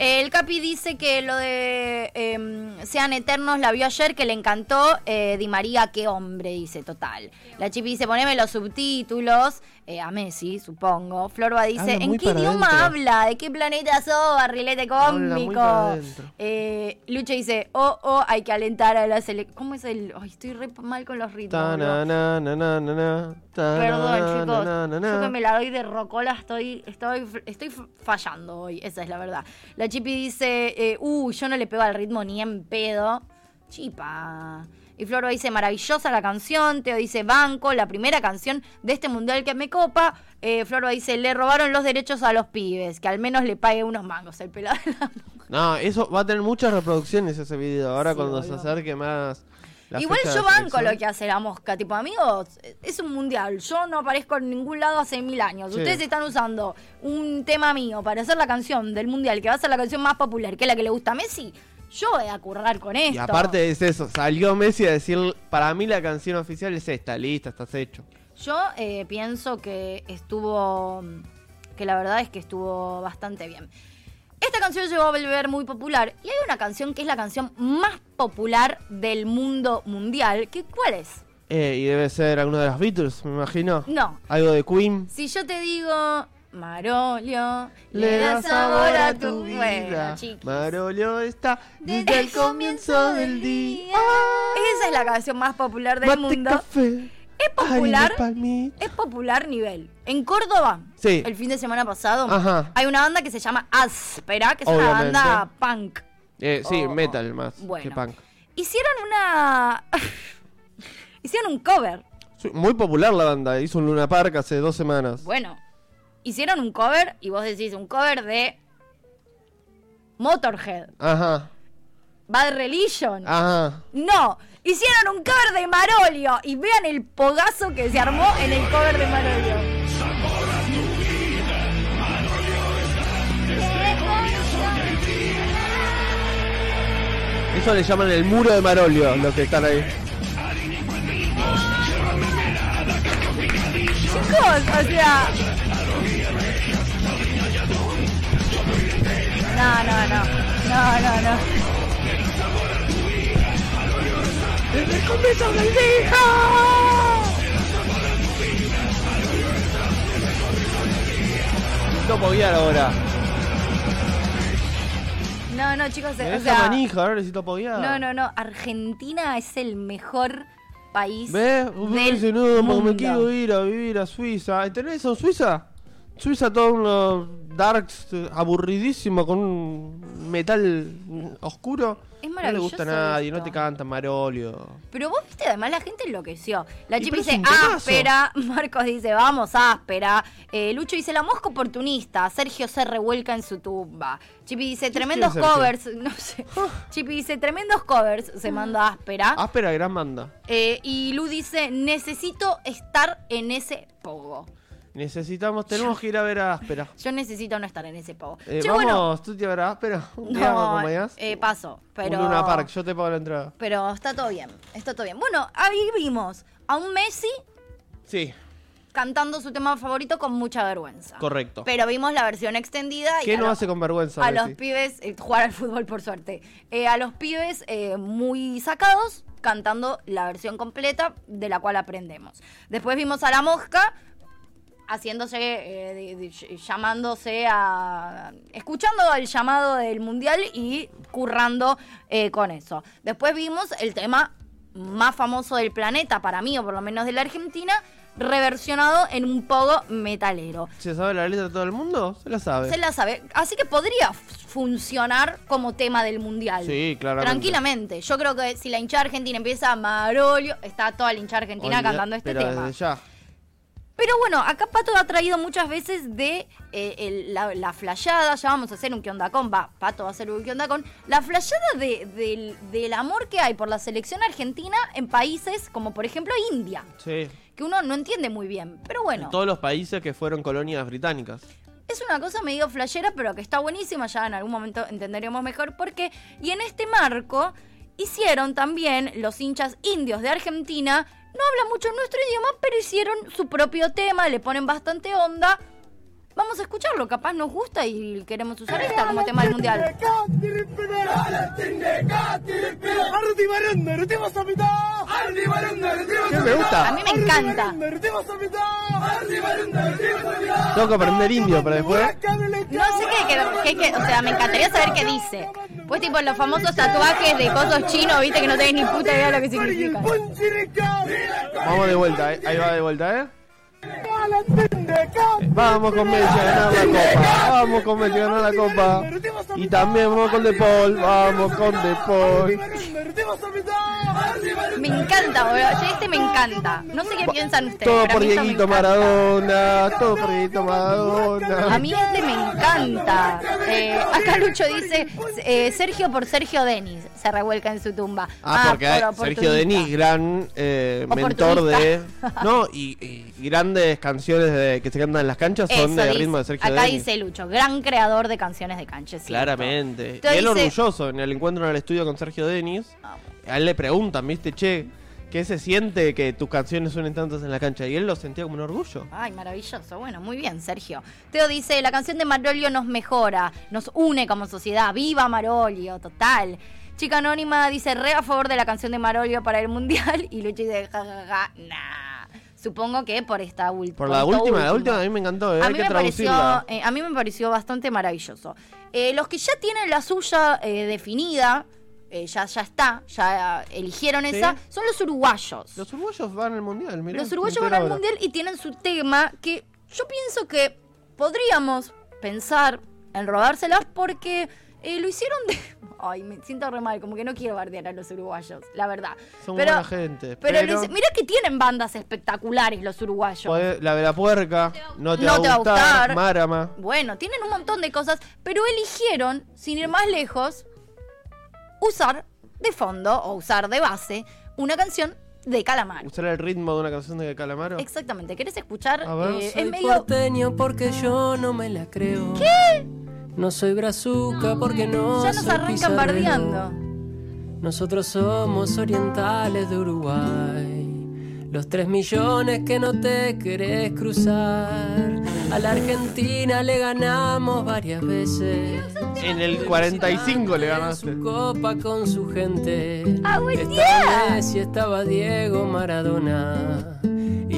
El Capi dice que lo de em, Sean Eternos la vio ayer, que le encantó. Eh, Di María, qué hombre, dice, total. La Chipi dice, poneme los subtítulos. Eh, a Messi, supongo. Florba dice, Habla ¿en qué idioma habla? ¿De qué planeta sos, barrilete adentro. Eh, Lucho dice, oh, oh, hay que alentar a la selección. ¿Cómo es el...? Ay, estoy re mal con los ritmos. Perdón, chicos. Yo que me la doy de rocola estoy, estoy, estoy fallando hoy. Esa es la verdad. La Chipi dice, eh, uh, yo no le pego al ritmo ni en pedo. Chipa. Y Floro dice, maravillosa la canción. Teo dice, banco, la primera canción de este mundial que me copa. Eh, Floro dice, le robaron los derechos a los pibes. Que al menos le pague unos mangos el pelado. de la- No, eso va a tener muchas reproducciones ese video. Ahora Sí, cuando boludo. se acerque más... la Igual yo banco lo que hace la mosca. Tipo, amigos, es un mundial. Yo no aparezco en ningún lado hace mil años. Sí. Ustedes están usando un tema mío para hacer la canción del mundial, que va a ser la canción más popular, que es la que le gusta a Messi. Yo voy a currar con esto. Y aparte es eso, salió Messi a decir, para mí la canción oficial es esta, lista, estás hecho. Yo eh, pienso que estuvo. que la verdad es que estuvo bastante bien. Esta canción llegó a volver muy popular. Y hay una canción que es la canción más popular del mundo mundial. Que, ¿Cuál es? Eh, y debe ser alguno de los Beatles, me imagino. No. Algo de Queen. Si yo te digo, Marolio, Le da sabor a tu Bueno, vida. chiquis. Marolio está desde el comienzo del día. Esa es la canción más popular del Mate, mundo. café. Es popular. Es popular nivel. En Córdoba, Sí. el fin de semana pasado, Ajá. hay una banda que se llama Áspera, que es Obviamente. una banda punk. Eh, sí, Oh, metal más bueno. que punk. Hicieron una. Hicieron un cover. Sí, Muy popular la banda, hizo un Luna Park hace dos semanas. Bueno, hicieron un cover y vos decís un cover de Motorhead, Ajá, Bad Religion. ajá. No, hicieron un cover de Marolio y vean el pogazo que se armó en el cover de Marolio. Eso le llaman el muro de Marolio, los que están ahí. Chicos, o sea. No, no, no. No, no, no. El del día. Necesito poguear ahora. No, no, chicos, Me o sea. manija, ahora necesito poguear. No, no, no. Argentina es el mejor país ¿Ves? del no, mundo. me quiero ir a vivir a Suiza. ¿Y ¿Tenés eso Suiza? Suiza todo unos darks aburridísimo con un metal oscuro. Es No le gusta a maravilloso nadie, no te canta Marolio. Pero vos viste, además la gente enloqueció. La es dice áspera, Marcos dice vamos áspera, eh, Lucho dice la mosca oportunista, Sergio se revuelca en su tumba. Chipi dice tremendos covers, no sé. Chipi dice tremendos covers, se manda áspera. Áspera, gran banda. Eh, y Lu dice necesito estar en ese pogo. Necesitamos, tenemos que ir a ver a Áspera. Yo necesito no estar en ese pogo. Eh, Che, vamos, bueno, tú te a ver a Áspera. Un día me no, acompañás. eh, paso, pero... Un Luna Park, yo te pago la entrada. Pero está todo bien, está todo bien. Bueno, ahí vimos a un Messi Sí, cantando su tema favorito con mucha vergüenza. correcto. Pero vimos la versión extendida y ¿Qué a no los- hace con vergüenza? a los pibes eh, jugar al fútbol por suerte Eh, a los pibes eh, muy sacados cantando la versión completa de la cual aprendemos después vimos a la mosca haciéndose eh, de- de- ll- llamándose a escuchando el llamado del mundial y currando eh, con eso después vimos el tema más famoso del planeta para mí o por lo menos de la Argentina reversionado en un pogo metalero ¿Se sabe la letra de todo el mundo? Se la sabe. se la sabe. Así que podría funcionar como tema del mundial. Sí, claramente. Tranquilamente. Yo creo que si la hinchada argentina empieza Marolio, está toda la hinchada argentina cantando este pero tema. desde ya. Pero bueno, acá Pato ha traído muchas veces de eh, el- la, la flayada, ya vamos a hacer un con, va, Pato va a hacer un con, la flayada de- del, del amor que hay por la selección argentina en países como por ejemplo India, Sí. que uno no entiende muy bien. Pero bueno. En todos los países que fueron colonias británicas. Es una cosa medio flashera, pero que está buenísima, ya en algún momento entenderemos mejor por qué. Y en este marco hicieron también los hinchas indios de Argentina, no hablan mucho nuestro idioma, pero hicieron su propio tema, le ponen bastante onda. Vamos a escucharlo, capaz nos gusta y queremos usar esta como tema del mundial. ¿Qué me gusta? A mí me encanta. Tengo que aprender indio para después. No sé qué, qué- qué- qué- o sea, me encantaría saber qué dice. Pues tipo los famosos tatuajes de cosos chinos, viste que no tenés ni puta idea de lo que significa. Vamos de vuelta, ¿eh? Ahí va de vuelta, ¿eh? Vamos con Messi a ganar la copa. Vamos con Messi a ganar la copa. Y también vamos con De Paul. Vamos con De Paul. Me encanta, boludo. Este me encanta. No sé qué piensan ustedes. Todo por Dieguito. Maradona. Todo por Dieguito Maradona. A mí este me encanta. Eh, acá Lucho dice eh, Sergio por Sergio Denis. Se revuelca en su tumba. Ah, porque hay por Sergio. Denis, gran eh, mentor de. No, y, y grandes canciones de- que se cantan en las canchas son de dice. ritmo de Sergio Acá dice Lucho, gran creador de canciones de cancha. cierto. Claramente. Entonces y él dice- orgulloso en el encuentro en el estudio con Sergio Denis. A él le preguntan, ¿viste? Che, ¿qué se siente que tus canciones suenen tantas en la cancha? Y él lo sentía como un orgullo. Ay, maravilloso. Bueno, muy bien, Sergio. Teo dice, la canción de Marolio nos mejora, nos une como sociedad. ¡Viva Marolio! Total. Chica Anónima dice, re a favor de la canción de Marolio para el Mundial. Y Luchi dice, ja, ja, ja, nah. Supongo que por esta última. Por la última, la última a mí me encantó, ¿eh? A hay mí, que me pareció, eh, a mí me pareció bastante maravilloso. Eh, los que ya tienen la suya eh, definida, eh, ya, ya está, ya eligieron Sí. esa, son los uruguayos. Los uruguayos van al mundial, mirá. Los uruguayos van al ahora. mundial y tienen su tema que yo pienso que podríamos pensar en robárselas porque eh, lo hicieron de. Ay, me siento re mal, como que no quiero bardear a los uruguayos, la verdad. Son pero, buena gente. pero, Pero, lo hice- mirá que tienen bandas espectaculares los uruguayos. podés- la de la puerca, no te, No va, te va a gustar. gustar. Marama. Bueno, tienen un montón de cosas, pero eligieron, sin ir más lejos, usar de fondo o usar de base una canción de Calamar. Usar el ritmo de una canción de Calamaro. Exactamente, ¿querés escuchar? A ver. Eh, es Soy medio... porque yo no me la creo. ¿Qué? No soy brazuca porque no Ya nos soy arrancan pizarrero. bardeando. Nosotros somos orientales de Uruguay. Los tres millones que no te querés cruzar. A la Argentina le ganamos varias veces. En el 45 le ganaste. Copa con su gente. ¡Ah, buen día! Estaba Messi, estaba Diego Maradona.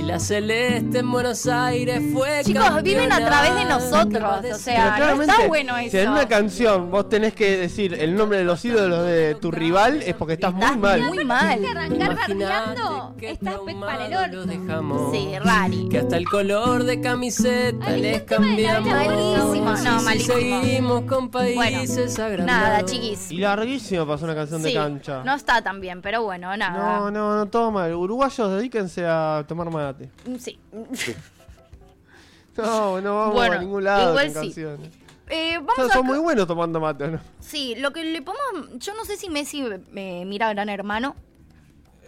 Y la celeste en Buenos Aires fue Chicos, viven a través de ¿Qué va a nosotros. O sea, no está bueno eso. Si en una canción vos tenés que decir el nombre de los ídolos de tu rival, es porque estás muy mal. Muy mal. que arrancar bardeando, estás pe- para el orto. Dejamos Sí, rari. que hasta el color de camiseta les cambiamos. Malísimo, no, malísimo. seguimos con países agrandados. Nada, chiquis. Y larguísimo pasó una canción de cancha. no está tan bien, pero bueno, nada. No, no, no, todo mal. Uruguayos, dedíquense a tomar mate. Sí. No, no vamos Bueno, a ningún lado igual con sí. canciones. Eh, O vamos sea, a... son muy buenos tomando mate, ¿no? Sí, lo que le podemos... Yo no sé si Messi eh, mira a Gran Hermano.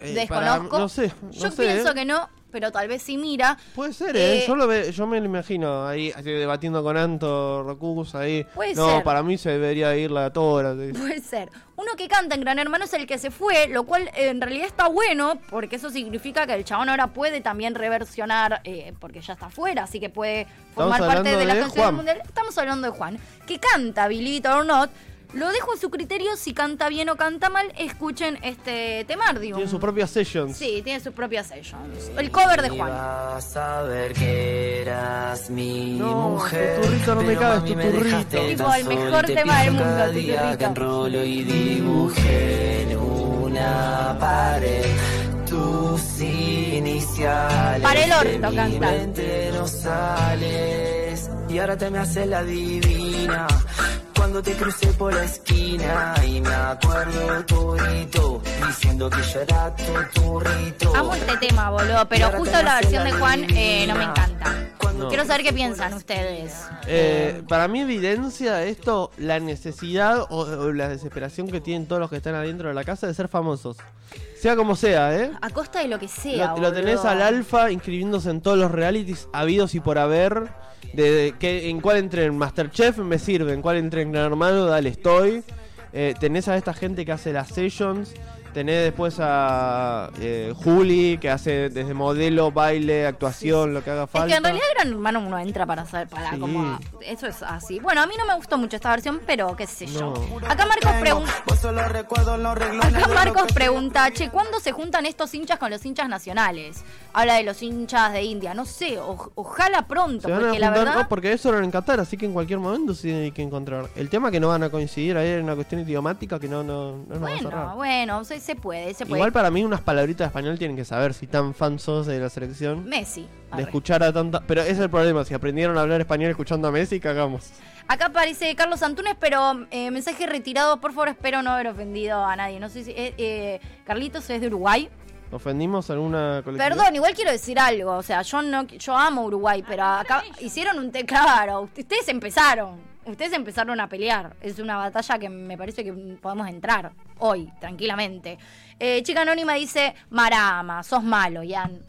Eh, Desconozco. para- no sé, no Yo sé, pienso eh. que no, pero tal vez sí mira. Puede ser, ¿eh? Eh, Yo, lo ve- yo me lo imagino ahí así, debatiendo con Anto, Rocus ahí. Puede no, ser. para mí se debería ir la tora. Puede ser. Uno que canta en Gran Hermano es el que se fue, lo cual eh, en realidad está bueno, porque eso significa que el chabón ahora puede también reversionar, eh, porque ya está fuera, así que puede formar parte de la canción del mundial. Estamos hablando de Juan, que canta Believe It or Not. Lo dejo en su criterio, si canta bien o canta mal, escuchen este temardium. Tiene sus propias sessions. Sí, tiene sus propias sessions. El cover de Juan. Vas a ver que eras mi No, mujer. tuturrito, no me pero cagas, mami, me tuturrito. dejaste Tipo, tan el mejor te tema del pienso mundo, cada día tuturrito. que enrolo y dibujé en una pared tus iniciales. Para el orto de mi canta. mente no sales y ahora te me hace la divina. Cuando te crucé por la esquina y me acuerdo tu grito diciendo que yo era tu turrito. Amo este tema, boludo, pero justo la versión de Juan eh, no me encanta. No. Quiero saber qué piensan ustedes. Eh, para mí evidencia esto la necesidad o, o la desesperación que tienen todos los que están adentro de la casa de ser famosos. Sea como sea, ¿eh? A costa de lo que sea. Lo, lo tenés al alfa inscribiéndose en todos los realities habidos y por haber. De, de que, en cuál entre en Masterchef me sirve, en cuál entre en Gran Hermano, dale, estoy. Eh, tenés a esta gente que hace las sessions. Tenés después a eh, Juli, que hace desde modelo, baile, actuación, lo que haga Es falta. que en realidad Gran Hermano uno entra para saber, para Sí. como... Eso es así. Bueno, a mí no me gustó mucho esta versión, pero qué sé yo. No. Acá Marcos pregunta... Acá Marcos pregunta, che, ¿cuándo se juntan estos hinchas con los hinchas nacionales? Habla de los hinchas de India, no sé, o- ojalá pronto, Se van a porque la juntar, verdad... no, porque eso era en Qatar, así que en cualquier momento sí hay que encontrar. El tema que no van a coincidir ahí es una cuestión idiomática que no, no, no nos va a. Bueno, bueno, se, se puede, se puede. Igual para mí unas palabritas de español tienen que saber si tan fan sos de la selección. Messi. De escuchar a tanta... Pero ese es el problema, si aprendieron a hablar español escuchando a Messi, cagamos. Acá aparece Carlos Antunes, pero eh, mensaje retirado, por favor, espero no haber ofendido a nadie. No sé si... eh, eh, Carlitos es de Uruguay. ¿Ofendimos a alguna colectividad? Perdón, igual quiero decir algo. O sea, yo no, yo amo Uruguay, pero acá hicieron un té claro. Ustedes empezaron. Ustedes empezaron a pelear. Es una batalla que me parece que podemos entrar hoy, tranquilamente. Eh, Chica Anónima dice, Marama, sos malo, Ian.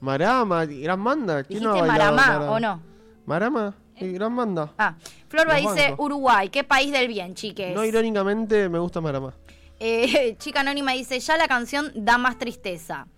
Marama, Gran Banda. ¿Quién no ha ¿Dijiste bailado Maramá Marama? o no? Marama y Gran Banda. Ah, Florba dice. Uruguay, qué país del bien, chiques. No irónicamente me gusta Marama. Eh, Chica Anónima dice, ya la canción da más tristeza.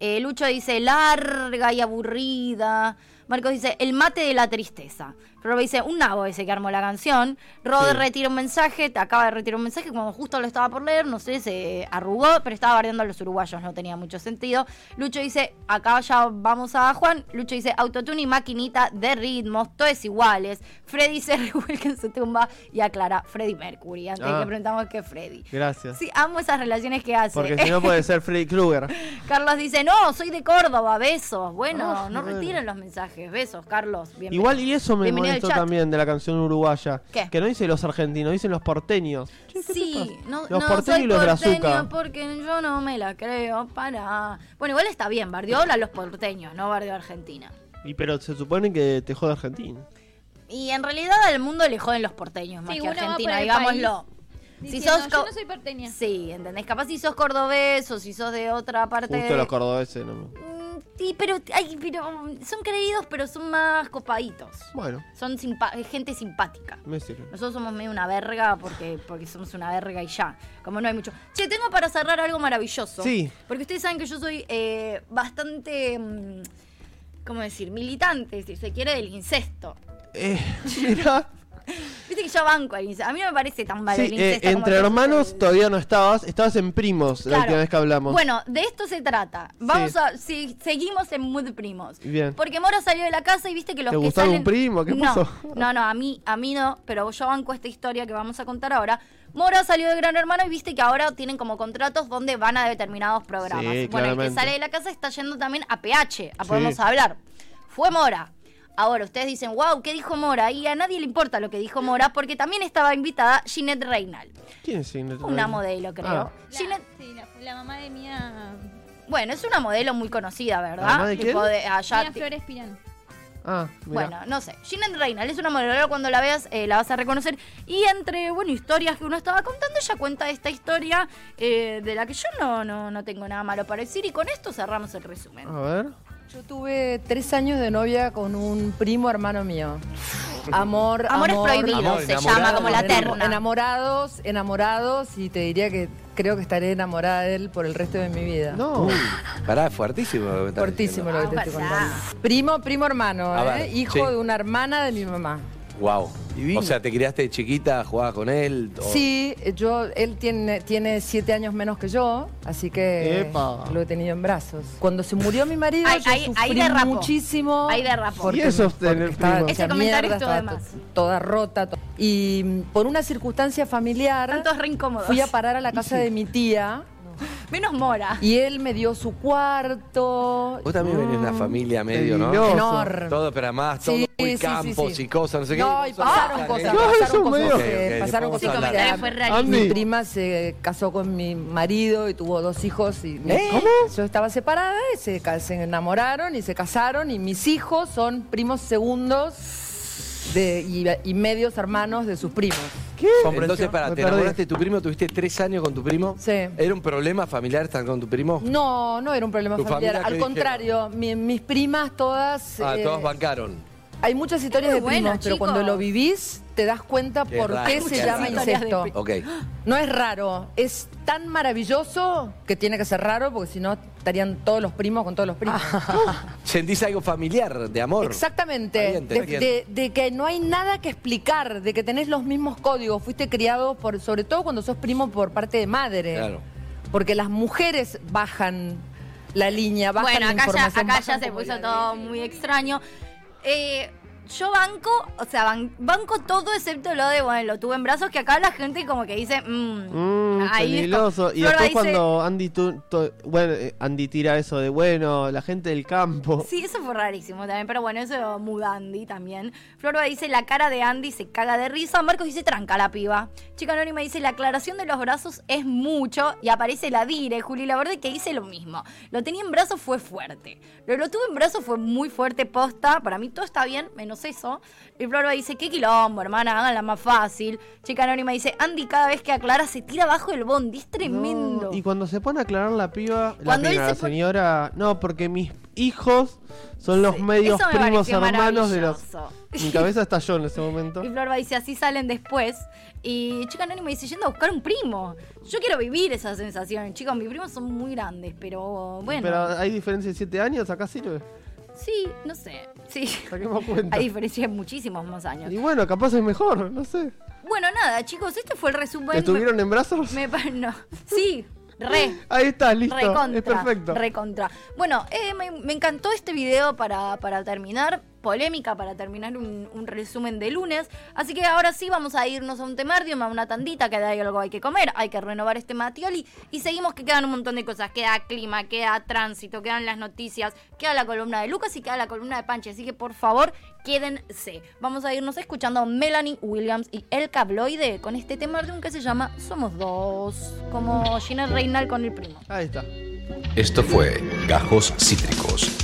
Eh, Lucho dice, larga y aburrida. Marcos dice, el mate de la tristeza. Florba dice, un nabo ese que armó la canción. Rod Sí. retira un mensaje, te acaba de retirar un mensaje, como justo lo estaba por leer, no sé, se arrugó, pero estaba bardeando a los uruguayos, no tenía mucho sentido. Lucho dice, acá ya vamos a Juan. Lucho dice, autotune y maquinita de ritmos, todos iguales. Freddy se revuelca en su tumba y aclara, Freddy Mercury. Antes Ah. que preguntamos qué es Freddy. Gracias. Sí, amo esas relaciones que hace. Porque si no puede ser Freddy Krueger. Carlos dice, no, soy de Córdoba, besos. Bueno, Ah, no bueno. retiren los mensajes. Besos, Carlos. Bienvenido. Igual y eso me Bienvenido chat. también de la canción uruguaya. ¿Qué? Que no dice los argentinos, dicen los porteños. Sí, no, Los no porteños soy y los porteño brazuca. porque yo no me la creo para... Bueno, igual está bien, bardeó a los porteños, no bardeó a Argentina. Y pero se supone que te jode Argentina. Y en realidad al mundo le joden los porteños más Sí, que Argentina, digámoslo. País Si diciendo, sos yo no soy porteña. Sí, ¿entendés? Capaz si sos cordobés o si sos de otra parte... Justo los cordobeses. No. Sí, pero, ay, pero um, son creídos, pero son más copaditos. Bueno, Son simpa- gente simpática. me sirve. Nosotros somos medio una verga porque, porque somos una verga y ya. Como no hay mucho. Che, tengo para cerrar algo maravilloso. Sí. Porque ustedes saben que yo soy eh, bastante. mm, ¿Cómo decir? Militante, si se quiere, del incesto. Eh, mira. Viste que yo banco incesto. A mí no me parece tan malo Sí, el eh, como entre hermanos todavía no estabas. Estabas en primos la última vez que hablamos. Bueno, de esto se trata. Vamos Sí. a. Si seguimos en Mood Primos. Bien. Porque Mora salió de la casa y viste que los ¿Te que salen... un primo? ¿Qué no, pasó? No, no, a mí, a mí no, pero yo banco esta historia que vamos a contar ahora. Mora salió de Gran Hermano y viste que ahora tienen como contratos donde van a determinados programas. Sí, bueno, el que sale de la casa está yendo también a PH, a. Podemos Hablar. Fue Mora. Ahora ustedes dicen, wow, ¿qué dijo Mora? Y a nadie le importa lo que dijo Mora porque también estaba invitada Ginette Reynal, ¿Quién es una Reynal? modelo creo. Ah. La, Ginette- sí, la, la mamá de Mía, bueno, es una modelo muy conocida, ¿verdad? ¿La mamá de Tipo quién? de allá, Mía ti- Flores Pirán. Ah, mira. Bueno, no sé. Ginette Reynal es una modelo, cuando la veas eh, la vas a reconocer. Y entre, bueno, historias que uno estaba contando, ella cuenta esta historia eh, de la que yo no, no, no tengo nada malo para decir. Y con esto cerramos el resumen. A ver. Yo tuve tres años de novia con un primo hermano mío. Amor, Amores amor, prohibidos, amor, se llama, como la terna. Enamorados, enamorados y te diría que creo que estaré enamorada de él por el resto de mi vida. No. Pará, fuertísimo. lo que Fuertísimo lo que te estoy Ojalá. contando. Primo, primo hermano, A ¿eh? hijo sí. de una hermana de mi mamá. Wow. O sea, ¿te criaste de chiquita, jugabas con él? o- Sí, yo, él tiene, tiene siete años menos que yo, así que Epa. lo he tenido en brazos. Cuando se murió mi marido, Ahí- yo ahí- sufrí ahí muchísimo. Ahí derrapó. porque- Y eso es tener estaba Ese comentario mierda, estaba toda rota. to- Y mm, por una circunstancia familiar, Tantos re incómodos. fui a parar a la casa de mi tía Menos Mora. y él me dio su cuarto. Vos también venís de una familia medio, ¿no? Peligroso. Enorme. Todo, pero además, todo Sí, muy sí, sí, campos sí. y cosas, no sé qué. No, y pasaron cosas. No, pasaron eso cosas, medio- Ok, ok, pasaron cosas. Fue rarísimo. Mi prima se casó con mi marido y tuvo dos hijos y ¿Eh? yo estaba separada y se, ca- se enamoraron y se casaron y mis hijos son primos segundos de, y, y medios hermanos de sus primos. ¿Qué? Entonces, para, ¿te enamoraste de tu primo? ¿Tuviste tres años con tu primo? Sí. ¿Era un problema familiar estar con tu primo? No, no era un problema ¿Tu familiar. familia Al contrario, mi- mis primas todas... Ah, eh, todos bancaron. Hay muchas historias de bueno, primos, pero cuando lo vivís te das cuenta Qué por raro, qué se raro. llama de incesto. No es raro, es tan maravilloso que tiene que ser raro porque si no estarían todos los primos con todos los primos. ¿Sentís algo familiar, de amor? Exactamente, de, de- de que no hay nada que explicar, de que tenés los mismos códigos, fuiste criado por, sobre todo cuando sos primo por parte de madre, Claro. porque las mujeres bajan la línea, bajan Bueno, la acá ya, información. acá ya se puso la todo muy extraño. Eh, yo banco, o sea, ban- banco todo excepto lo de, bueno, lo tuve en brazos, que acá la gente como que dice, mmm, Mm, ahí peligroso. Y después dice- cuando Andy, tu- tu- bueno, eh, Andy tira eso de, bueno, la gente del campo. Sí, eso fue rarísimo también, pero bueno, eso muda Andy también. Florba dice, la cara de Andy se caga de risa. Marcos dice, tranca la piba. Chica Anónima dice, la aclaración de los brazos es mucho. Y aparece la Dire, Juli Laverde, que dice lo mismo. Lo tenía en brazos fue fuerte. Lo, lo tuve en brazos fue muy fuerte posta. Para mí todo está bien, menos eso. Y Florba dice, qué quilombo, hermana, háganla más fácil. Chica Anónima dice, Andy cada vez que aclara se tira abajo el bondi. Es tremendo. Y cuando se pone a aclarar la piba, la, piba, la señora, no, porque mis hijos son los medios me primos hermanos de los... Mi cabeza estalló en ese momento. Y Florba dice, así salen después. Y Chica Anónima dice, yendo a buscar un primo. Yo quiero vivir esa sensación. Chicos, mis primos son muy grandes, pero bueno. Pero hay diferencia de 7 años, acá sirve. Sí, no sé. Sí. Saquemos cuenta. Hay diferencia de muchísimos más años. Y bueno, capaz es mejor, no sé. Bueno, nada, chicos, este fue el resumen. ¿Estuvieron en brazos? Me, no. Sí, re. Ahí está, listo. Recontra, es perfecto. Recontra. Bueno, eh, me, me encantó este video para, para terminar. Polémica para terminar un, un resumen de lunes. Así que ahora sí vamos a irnos a un temardium, a una tandita, que hay algo hay que comer, hay que renovar este matioli. Y seguimos que quedan un montón de cosas. Queda clima, queda tránsito, quedan las noticias, queda la columna de Lucas y queda la columna de Panche. Así que por favor, quédense. Vamos a irnos escuchando a Melanie Williams y El Cabloide con este temardium que se llama Somos Dos. Como Gina Reinal con el primo. Ahí está. Esto fue Gajos Cítricos.